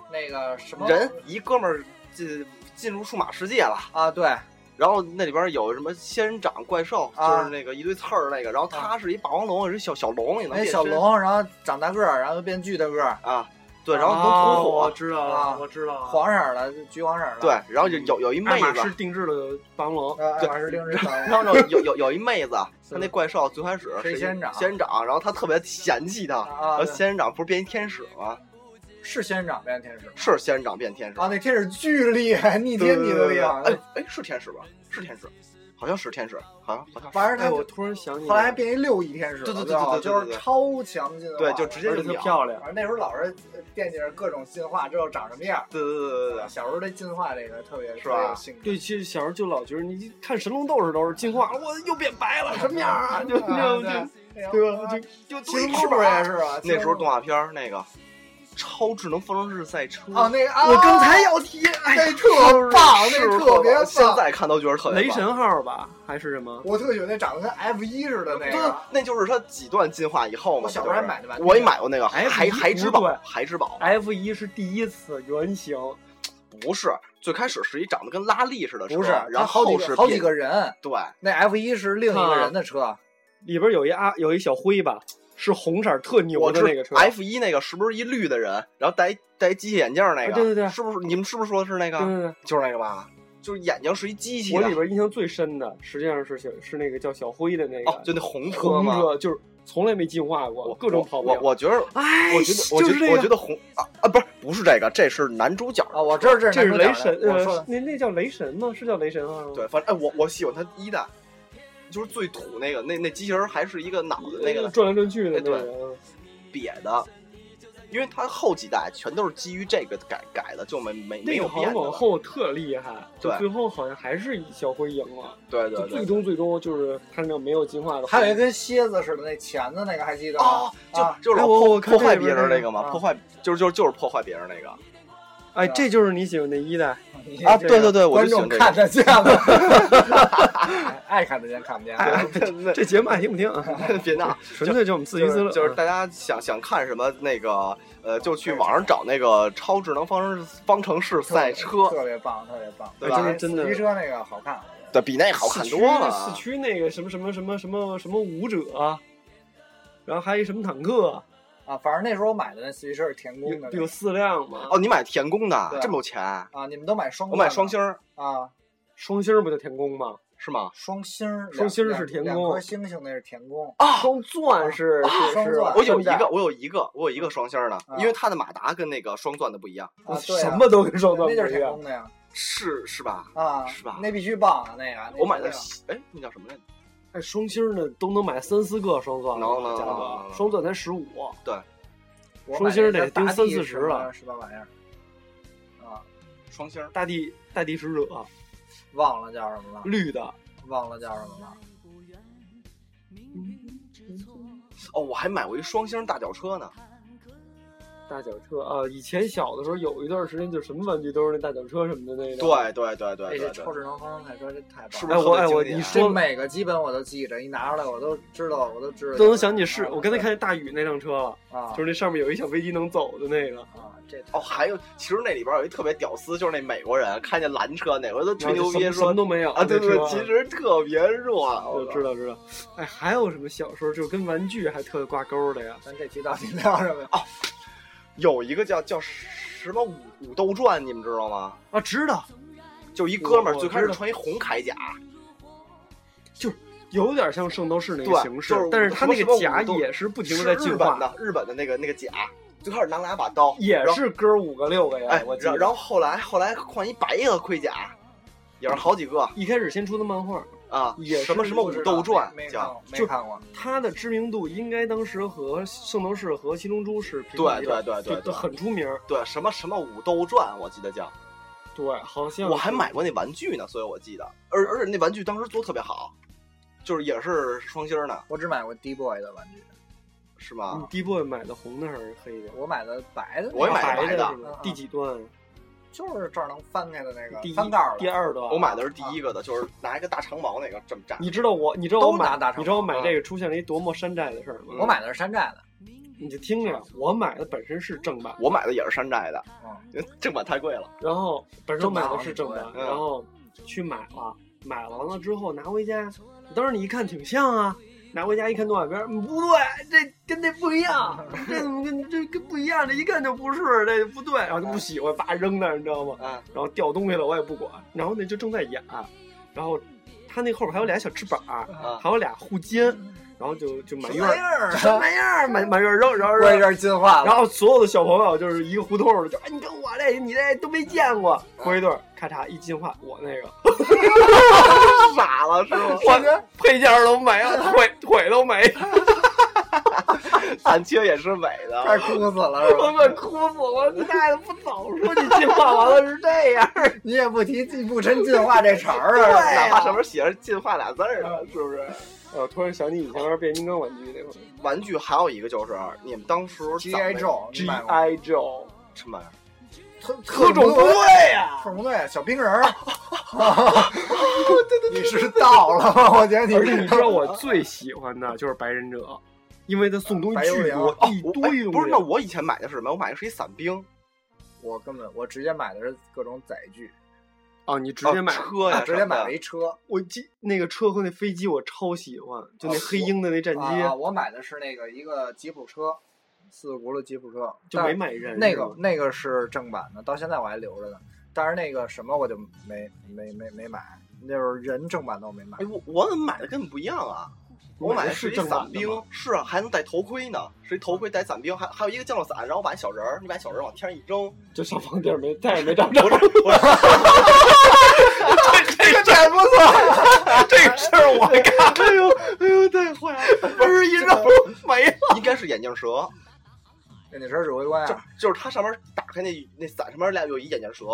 那个什么人一哥们儿进进入数码世界了。啊？对，然后那里边有什么仙人掌怪兽，啊。就是那个一堆刺儿那个，然后它是一霸王龙，是小小龙，也能小龙，然后长大个儿，然后变巨大个儿，啊，对，然后能哦吐火，我知道啊。了，我知道了。黄色的，橘黄色的。对，然后有有有一妹子。啊爱马，仕定制的霸王龙，呃，爱马仕定制的。然后有有有一妹子，她那怪兽最开始是仙人掌？仙人掌，然后她特别嫌弃他，啊然后仙人掌不是变一天使吗？是仙人掌变天使吗是仙人掌变天使啊，那天使巨厉害，逆天逆的厉害。哎哎，是天使吧？是天使，好像是天使，好像好像反正他我突然想起来，后来还变一六翼天使了，对对对对对对对就是超强进化，对，就直接就秒漂亮反。正那时候老是惦记着各种进化之后长什么样。对对对对对小时候对进化这个特别是吧。对，其实小时候就老觉得，你看神龙斗士都是进化了，我又变白了，什么样啊？就就就对对吧？就就对青兔也是啊，那时候动画画片那个超智能方程式赛车。啊，那个啊我刚才要提，哎那特棒，是那特别棒。现在看都觉得特别。雷神号吧，还是什么？我特喜欢那长得跟 F 一似的那个，，那就是它几段进化以后嘛。我小时候还买的玩具我也买过那个哎海不海之宝不对，海之宝。F 一是第一次原型，不是最开始是一长得跟拉力似的车，不是，然后是几个好几个人，对。那 F 一是另一个人的车，里边有一啊有一小灰吧，是红色特牛的那个车。F 一那个是不是一绿的人，然后戴一戴一机械眼镜那个？啊对对对是不是你们是不是说的是那个？对对对，就是那个吧？就是眼睛是一机器我。里边印象最深的，实际上是小是那个叫小辉的那个，哦，就那红车红？车就是从来没进化过，我各种跑我表。我觉得，哎，我觉得，我觉得，就是这个我觉得红啊啊，不是不是这个，这是男主角啊，我知道这这是雷神，呃的我说，那那叫雷神吗？是叫雷神啊？对，反正哎，我我喜欢他一代，就是最土那个，那那机器人还是一个脑子那个转来转去的哎对那个。嗯瘪的，因为它后几代全都是基于这个改改的，就没没没那有变的了个好像往。后特厉害，对最后好像还是小灰赢了。对对对就最。终最终就是它那个没有进化的。还有一跟蝎子似的那钳子那个还记得吗？哦，就啊就是哎我破坏别人那个嘛，啊破坏就是就是就是破坏别人那个。哎，这就是你喜欢的一代。啊，对对对，我观。众看得见吗？爱看得见看不见。这节目爱听不听啊？别闹，纯粹就我们自娱自乐。就是大家想想看什么那个呃，就去网上找那个超智能方程方程式赛车，特别棒，特别棒，对吧真的四驱车那个好看。对比那好看多了。四驱那个什么什么什么什么什么舞者，然后还有什么坦克，啊，反正那时候我买的那四驱车是田宫的那个，有有四辆嘛。哦，你买田宫的这么有钱？啊，你们都买双，我买双星儿啊，双星儿不就田宫吗？是吗？双星儿，双星儿是田宫两颗星星那是田宫啊。双钻是是是双钻我有一个，我有一个，我有一个双星儿的，啊因为它的马达跟那个双钻的不一样，啊，什么都跟双钻那就是。田宫的呀，是是吧？啊，是吧那必须棒啊，那个我买的那个哎，那叫什么来着？哎，双星儿呢都能买三四个双钻了，能能价格能能能双钻才十五。对双星儿得盯买那个大三四十了什么玩意儿啊？双星儿大地大地使者忘了叫什么了，绿的，忘了叫什么了。哦，我还买过一双星大脚车呢。大脚车啊！以前小的时候有一段时间，就什么玩具都是那大脚车什么的那个。对对对对这超，智能方程赛车这太棒了，是不是哎我哎我你说这每个基本我都记着，一拿出来我都知道，我都知道，都能想起是啊我刚才看见大宇那辆车了，啊，就是那上面有一小飞机能走的那个。啊，这哦，还有，其实那里边有一特别屌丝，就是那美国人看见蓝车，哪回都吹牛逼说什么都没有啊，对对，其实特别弱。我知道知道。哎，还有什么小时候就跟玩具还特挂钩的呀？咱这期到底聊什么呀？有一个叫叫什么武武斗传，你们知道吗？啊，知道，就一哥们儿最开始穿一红铠甲，就有点像圣斗士那个形式就是，但是他那个甲也是不停的在进化，日本的日本的那个那个甲，最开始拿两把刀，也是哥五个六个呀哎，，我知道。然然后后来后来换一白的盔甲，也是好几个。一开始先出的漫画，啊，也什么什么武斗传叫，没看过，没就看过。它的知名度应该当时和圣斗士和七龙珠是平对对对对对很出名。对什么什么武斗传，我记得叫。对，好像我还买过那玩具呢，所以我记得，而而且那玩具当时做特别好，就是也是双星儿的，我只买过 D boy 的玩具，是吗？嗯 D boy 买的红的还是黑的？我买的白的，我也买白白的？第几段？就是这儿能翻开的那个第一翻盖儿的第二段。我买的是第一个的，就是拿一个大长矛那个这么扎。你知道我，你知道我买都拿大，长你知道我买这个出现了一多么山寨的事儿吗？我买的是山寨的，你就听着，我买的本身是正版，我买的也是山寨的，嗯，为正版太贵了。然后本身我买的是正版正，版然后去买了，买完了之后拿回家，当时你一看挺像啊，拿回家一看动画片，嗯不对，这跟那不一样，这怎么跟这跟不一样？这一看就不是，这不对，然后就不喜欢，叭扔那儿，你知道吗？啊，然后掉东西了我也不管，然后那就正在演，然后他那后边还有俩小翅膀，啊还有俩护肩，然后就就满院儿什么玩意儿满满院儿扔，然后扔过一阵儿进化了，然后所有的小朋友就是一个胡同就哎，你看我这，你这都没见过。过一段儿，咔嚓一进化，我那个 傻了是吗？我配件都没了，腿腿都没了，单车也是美的，快哭死了是吧？我快哭死了！你大爷不早说你进化完了是这样？你也不提不抻进化这茬儿啊，对哪怕上面写着“进化”俩字儿呢，是不是？我突然想起以前玩变形金刚玩具那会儿玩具还有一个就是你们当时 GI Joe，G I Joe 什么玩意儿？特特种部队呀，特种部队小兵人儿，你是到了吗？我觉得你而且你知道我最喜欢的就是白忍者，因为他送东西巨多，哦一，堆东西。哎不是，那我以前买的是什么？我买的是一伞兵，我根本我直接买的是各种载具，哦，你直接买哦车呀，直接买了一一车。我记那个车和那飞机我超喜欢，就那啊黑鹰的那战机，啊，我买的是那个一个吉普车，四轱辘吉普车，就没买人。那个那个是正版的，到现在我还留着呢。但是那个什么我就没没没没买，那会儿人正版的我没买哎，。我我怎么买的跟你不一样啊？我买的是一伞兵，是啊，还能戴头盔呢，是一头盔戴伞兵，还还有一个降落伞，然后把小人儿，你把小人儿往天上一扔，就上房顶儿没再也没找着。不是，我 这个真不错，这个事儿我干。哎呦哎呦，太坏了，不是一扔没了，应该是眼镜蛇，眼镜蛇指挥官就啊？就是它上面打开那那伞上面俩有一眼镜蛇，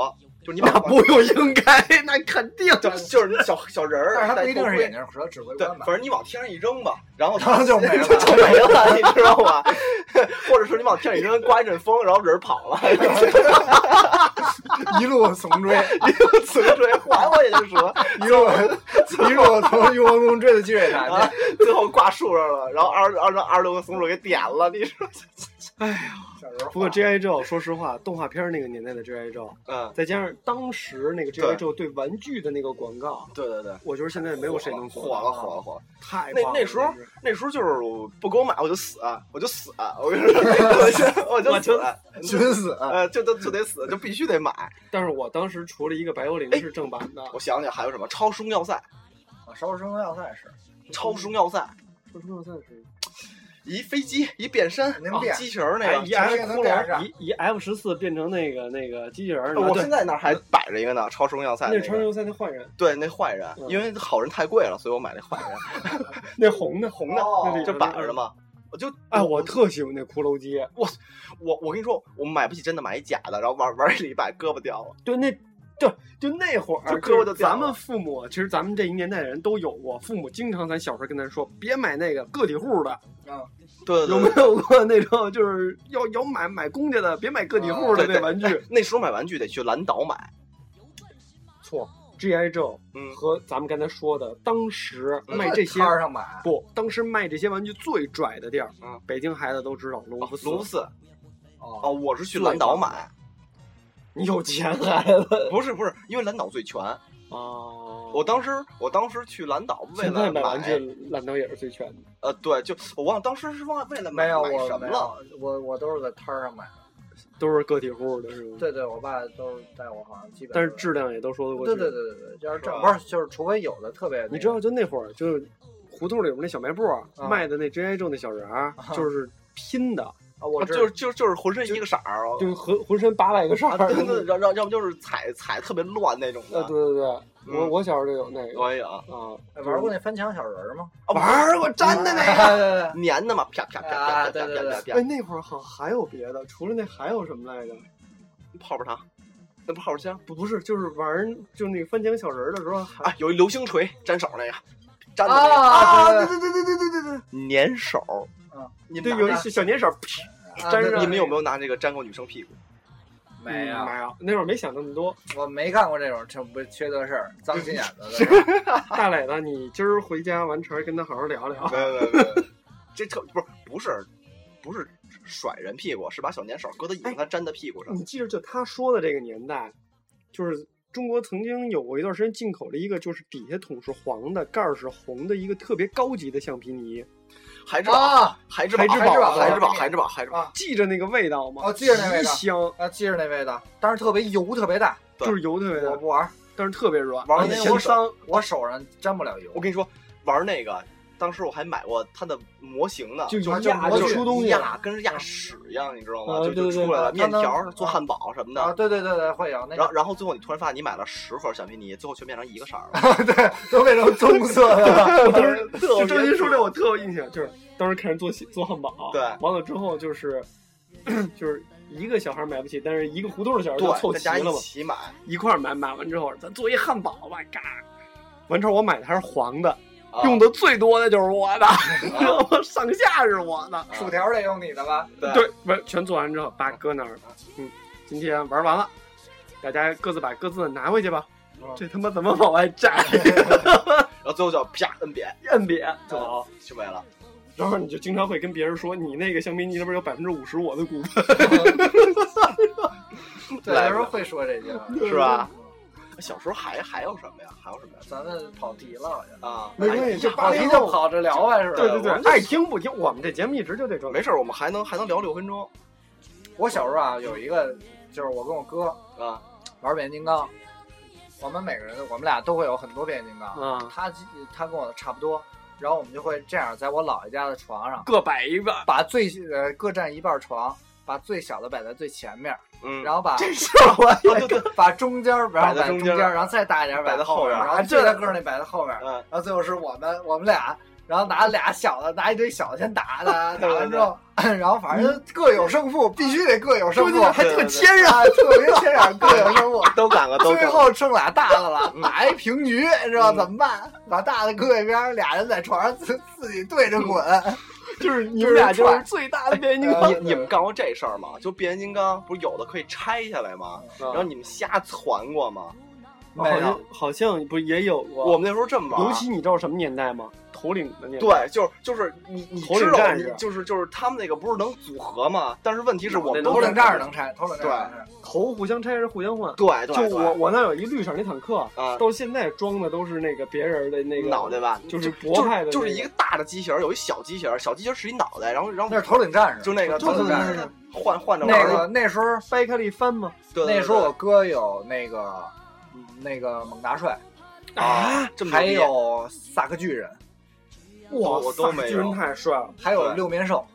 就是你把那不用应该，那肯定。就就是那小小人儿，但是他不一定是眼镜蛇指挥对，官吧反？正你往天上一扔吧，然后然后就没了 就没了，你知道吗？或者是你往天上一扔，刮一阵风，然后人跑了，一路怂追，死追还我眼镜蛇，一路一路从雍和宫追到积水潭最后挂树上了，然后二二让二十六个松鼠给点了，你说？小时候不过 G.I. Joe，说实话，动画片儿那个年代的 G.I. Joe，嗯，再加上当时那个 G.I. 对 Joe 对玩具的那个广告，对对对，我觉得现在没有谁能做火了火了火了。太那那时候那时候就是不给我买我就死，我就死，我跟你说，我就我就死，寻死，呃，就就就得死，就必须得买。但是我当时除了一个白幽灵哎是正版的，我想想还有什么超时空要塞，啊，烧生要塞是超时空要塞，超时空要塞是一飞机一变身，能变机器人那个哎一。F 一一 F 十四变成那个那个机器人我现在那还摆着一个呢，超时空要塞那个。那是超人要塞那坏人，对，那坏人，嗯因为好人太贵了，所以我买那坏人，那红的红的哦就摆着嘛。我就哎，我特喜欢那骷髅机，我我跟你说，我买不起真的，买一假的，然后玩玩一礼拜，胳膊掉了。对那。就就那会儿，就咱们父母，其实咱们这一年代的人都有过。父母经常咱小时候跟咱说，别买那个个体户的，对对有没有过那种就是要要买买公家的，别买个体户的那玩具？那时候买玩具得去蓝岛买，错，G.I. Joe 嗯，和咱们刚才说的，当时嗯卖这些摊上买，不，当时卖这些玩具最拽的地儿，嗯北京孩子都知道隆福寺。卢四哦哦，我是去蓝岛买，你有钱孩子不是不是，因为蓝岛最全。哦，我当时我当时去蓝岛为了买玩具，蓝岛也是最全的。呃，对，就我忘了当时是忘了为了买没有买什么了。有，我我都是在摊儿上买的。都是个体户的是吗？对对，我爸都是带我，好像基本。但是质量也都说得过去。对对对对对，就是这不是就是，除非有的特别那个，你知道，就那会儿，就是胡同里面那小卖部卖的那 G.I. Joe 那小人儿，就是拼的，啊？我就是就是就就是浑身一个色儿，就浑浑身八百个色啊，儿。对对，要要要不就是踩踩特别乱那种呃，的。对对对，我嗯我小时候就有那个我也有啊，哎玩过那翻墙小人儿吗？啊玩过粘的那个，粘的嘛，啪啪啪啪啊啪啪对对对啪啪哎，那会儿好像还有别的，除了那还有什么来着？泡泡糖，那泡泡枪不不是，就是玩儿就那个翻墙小人儿的时候，啊，有一流星锤粘手那个，粘的那个啊对对对对对对对对，粘手。你们拿有一小粘手，啊粘上你们有没有拿这个粘过女生屁股？没有嗯？没有，那会儿没想那么多。我没干过这种这不缺德事儿，脏心眼子的。大磊子，你今儿回家完成跟他好好聊聊。没有没有没 有，这特不是不是不是甩人屁股，是把小粘手搁在椅子上粘在屁股上。你记着，就他说的这个年代，就是中国曾经有过一段时间进口了一个，就是底下桶是黄的，盖儿是红的一个特别高级的橡皮泥。孩之宝，啊孩之宝，海之宝海之宝，啊孩之宝，孩之宝。啊记着那个味道吗？哦记着那味道极香，啊，记着那味道，但是特别油，特别大。就是油特别大，我不玩，但是特别软，玩那我手。我手上沾不了油我。跟你说，玩那个，当时我还买过它的模型呢，就就压就出东西。压跟着压屎一样，你知道吗？啊就就出来了，面条做啊汉堡什么啊，的。对对对对，会有那个，然后，然后最后你突然发现你买了十盒橡皮泥，最后全变成一个色儿了。对，都变成棕色的 就别周星说这我特有印象，就是当时看人做做汉堡，对完了之后就是 就是一个小孩买不起，但是一个胡同的小孩就凑齐了嘛，一起买。一块儿买，买完之后咱做一汉堡吧，嘎。完之后我买的还是黄的，啊用的最多的就是我的？上下是我的。薯条得用你的吧？对对，不是全做完之后，把搁那儿。嗯，今天玩完了，大家各自把各自的拿回去吧。嗯这他妈怎么往外摘？然后最后就啪摁扁摁扁就好。就没了。然后你就经常会跟别人说，你那个橡皮泥里边有百分之五十我的股份。对，有时候会说这句话，是吧？小时候还还有什么呀？还有什么呀？咱们跑题了，好像。啊，没关系哎就跑题就跑着聊呗，是吧？对对对爱听不听，我们这节目一直就这状态。没事儿，我们还能还能聊六分钟我小时候啊，有一个就是我跟我哥，啊玩变形金刚，我们每个人我们俩都会有很多变形金刚。啊，他他跟我差不多，然后我们就会这样，在我姥爷家的床上，各摆一个，把最呃各占一半床，把最小的摆在最前面，嗯，然后把 把中间儿然后摆摆在中间儿，然后再大一点摆在后后边然后最大个儿那摆在后边，嗯，然后最后是我们我们俩，然后拿俩小的，拿一堆小的先打打，打完之后，然后反正各有胜负，必须得各有胜负，还特谦然，啊，特别谦让，各有胜负。最。后剩俩大的了，打一平局，知道嗯怎么办？把大的搁一边，俩人在床上自自己对着滚。就是你们俩就是最大的变形金刚。你你们干过这事儿吗？就变形金刚不是有的可以拆下来吗？然后你们瞎攒过吗？没有好像好像不也有过，我们那时候这么玩儿，尤其你知道什么年代吗？头领的那个。对，就是就是你你头领知道战士就是就是他们那个不是能组合吗？但是问题是我们头领战士能拆，头领战士能拆。头互相拆是互相换。对对，就我我那有一绿色那坦克，啊到现在装的都是那个别人的那个脑袋吧，就是就博派的那个就是一个大的机器人，有一小机器人，小机器人是一脑袋，然后然后那是头领战士，就那个头领战士。换换着玩那儿个那时候掰开了一翻嘛。对对那时候我哥有那个嗯那个猛大帅，啊，这么还有萨克巨人，哇，我都没有巨人太帅了。还 有六面兽。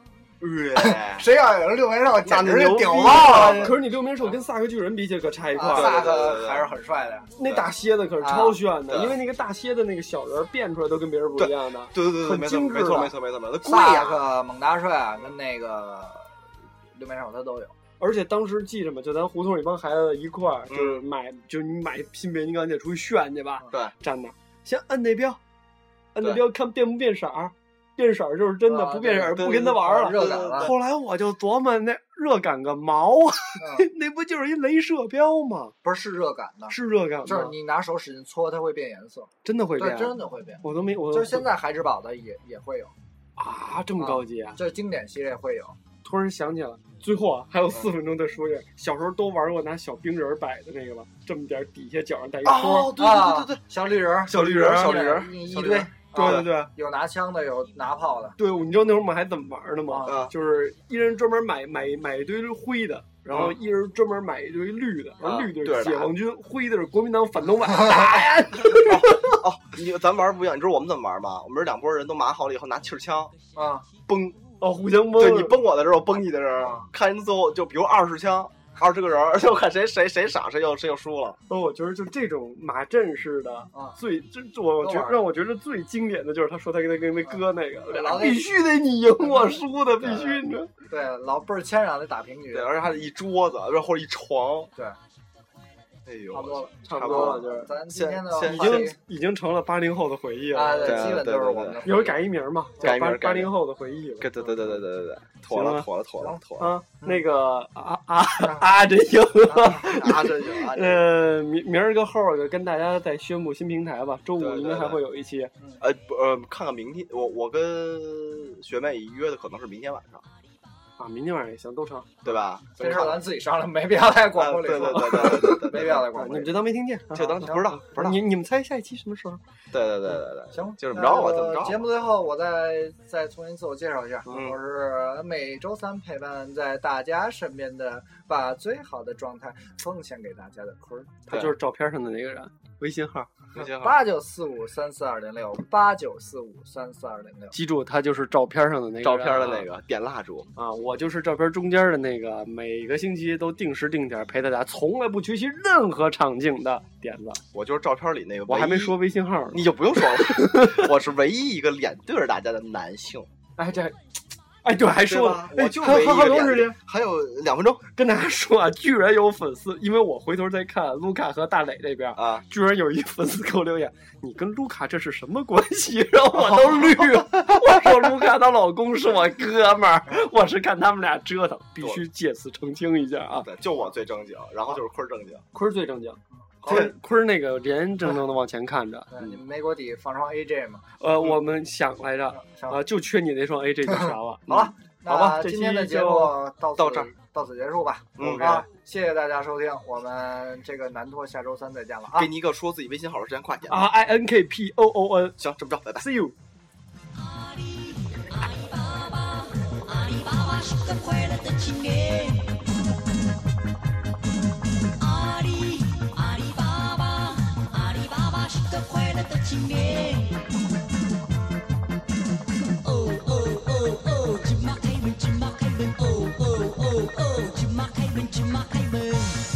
对谁要有了六面兽，简直就屌了爆了。可是你六面兽跟萨克巨人比起来可差一块啊。萨克还是很帅的呀。那大蝎子可是超炫的，啊因为那个大蝎子那个小人变出来都跟别人不一样的。对对对对，很精致的没错没错没错没错，那贵萨呀，克、猛大帅啊跟那个六面兽他都有。而且当时记着嘛，就咱胡同一帮孩子一块就是买，就是你买新变形金刚，你得出去炫去吧。对，站那，先摁那标，摁那对标看变不变色儿，变色儿就是真的，啊不变色儿不跟他玩儿了。热感了。后来我就琢磨，那热感个毛啊，嗯那不就是一镭射标吗？不是是热感的，是热感的？就是你拿手使劲搓，它会变颜色。真的会变，真的会变。我都没，我就是现在孩之宝的也也会有，啊，这么高级啊！就是经典系列会有。突然想起来，最后啊，还有四分钟再说一下，小时候都玩过拿小冰人儿摆的那个吧，这么点儿，底下脚上带一托儿。哦，对对对对对，小绿人儿，小绿人儿小绿人儿一一堆。对啊对对有拿枪的，有拿炮的。对，你知道那会儿我们还怎么玩的吗？啊就是一人专门买买买一堆灰的，然后一人专门买一堆绿的，然后啊绿的是解放军，灰的是国民党反动派。打呀！哦，你咱玩儿不一样，你知道我们怎么玩吗？我们是两拨人都码好了以后拿气儿枪啊，崩，哦，互相崩。对你崩我的时候，我崩你的时候啊，看人最后就比如二十枪，二十个人而且我看谁谁谁傻谁又谁又输了。哦，我觉得就这种马阵式的啊最，这这我觉让我觉得最经典的就是他说他跟他跟那哥那个，必须得你赢我输的，必须的。对，老倍儿谦让的打平局对，。而且还得一桌子，或者一床。对，差不多了，差不多了，就是咱现在已经已经成了八零后的回忆了，对，基本都是我们的。一会儿改一名嘛，改八八零后的回忆了。对对对对对对对，妥了妥了妥了妥了。啊，那个啊啊啊，真英，啊这英，呃，明明儿个后儿就跟大家再宣布新平台吧，周五应该还会有一期。呃不呃，看看明天，我我跟学妹约的可能是明天晚上。啊，明天晚上也行，都成。对吧？这事儿咱自己商量，没必要在广播里说。对对对对 对，没必要在啊广播里。你们就当没听见，就当啊不知道不知道你你们猜下一期什么时候？对对对对对，行，就这么着吧，那怎么着？节目最后，我再再重新自我介绍一下，嗯我是每周三陪伴在大家身边的，把最好的状态奉献给大家的坤儿。他就是照片上的那个人，微信号。微信号八九四五三四二零六，八九四五三四二零六。记住，他就是照片上的那个照片的那个点蜡烛，啊，我就是照片中间的那个，每个星期都定时定点陪大家，从来不缺席任何场景的点子。我就是照片里那个。我还没说，微信号呢。你就不用说了，我是唯一一个脸对着大家的男性。哎，这，哎，对，还说呢，哎就还还还有多时间？还有两分钟跟大家说啊，居然有粉丝，因为我回头再看卢卡和大磊这边，啊！居然有一粉丝给我留言：“你跟卢卡这是什么关系？” 然后我都绿了。我说卢卡她老公是我哥们儿，我是看他们俩折腾，必须借此澄清一下啊。对，就我最正经，然后就是坤儿正经。坤儿最正经，好坤儿坤儿那个人正正的往前看着。对，你们没给我底放双 AJ 嘛？呃，我们想来着，上啊，就缺你那双 AJ 就啥了。好了，好吧今天的节目到到这儿到此结束吧。嗯啊，谢谢大家收听，我们这个南托下周三再见了啊给！你一个说自己微信号的时间，快点啊！I N K P O O N，see 行，这么着，拜拜，See。you。阿里巴巴是个快乐的青年。Oh, oh, oh, oh, chim mắc hay bên, chim McCabe, Jim McCabe.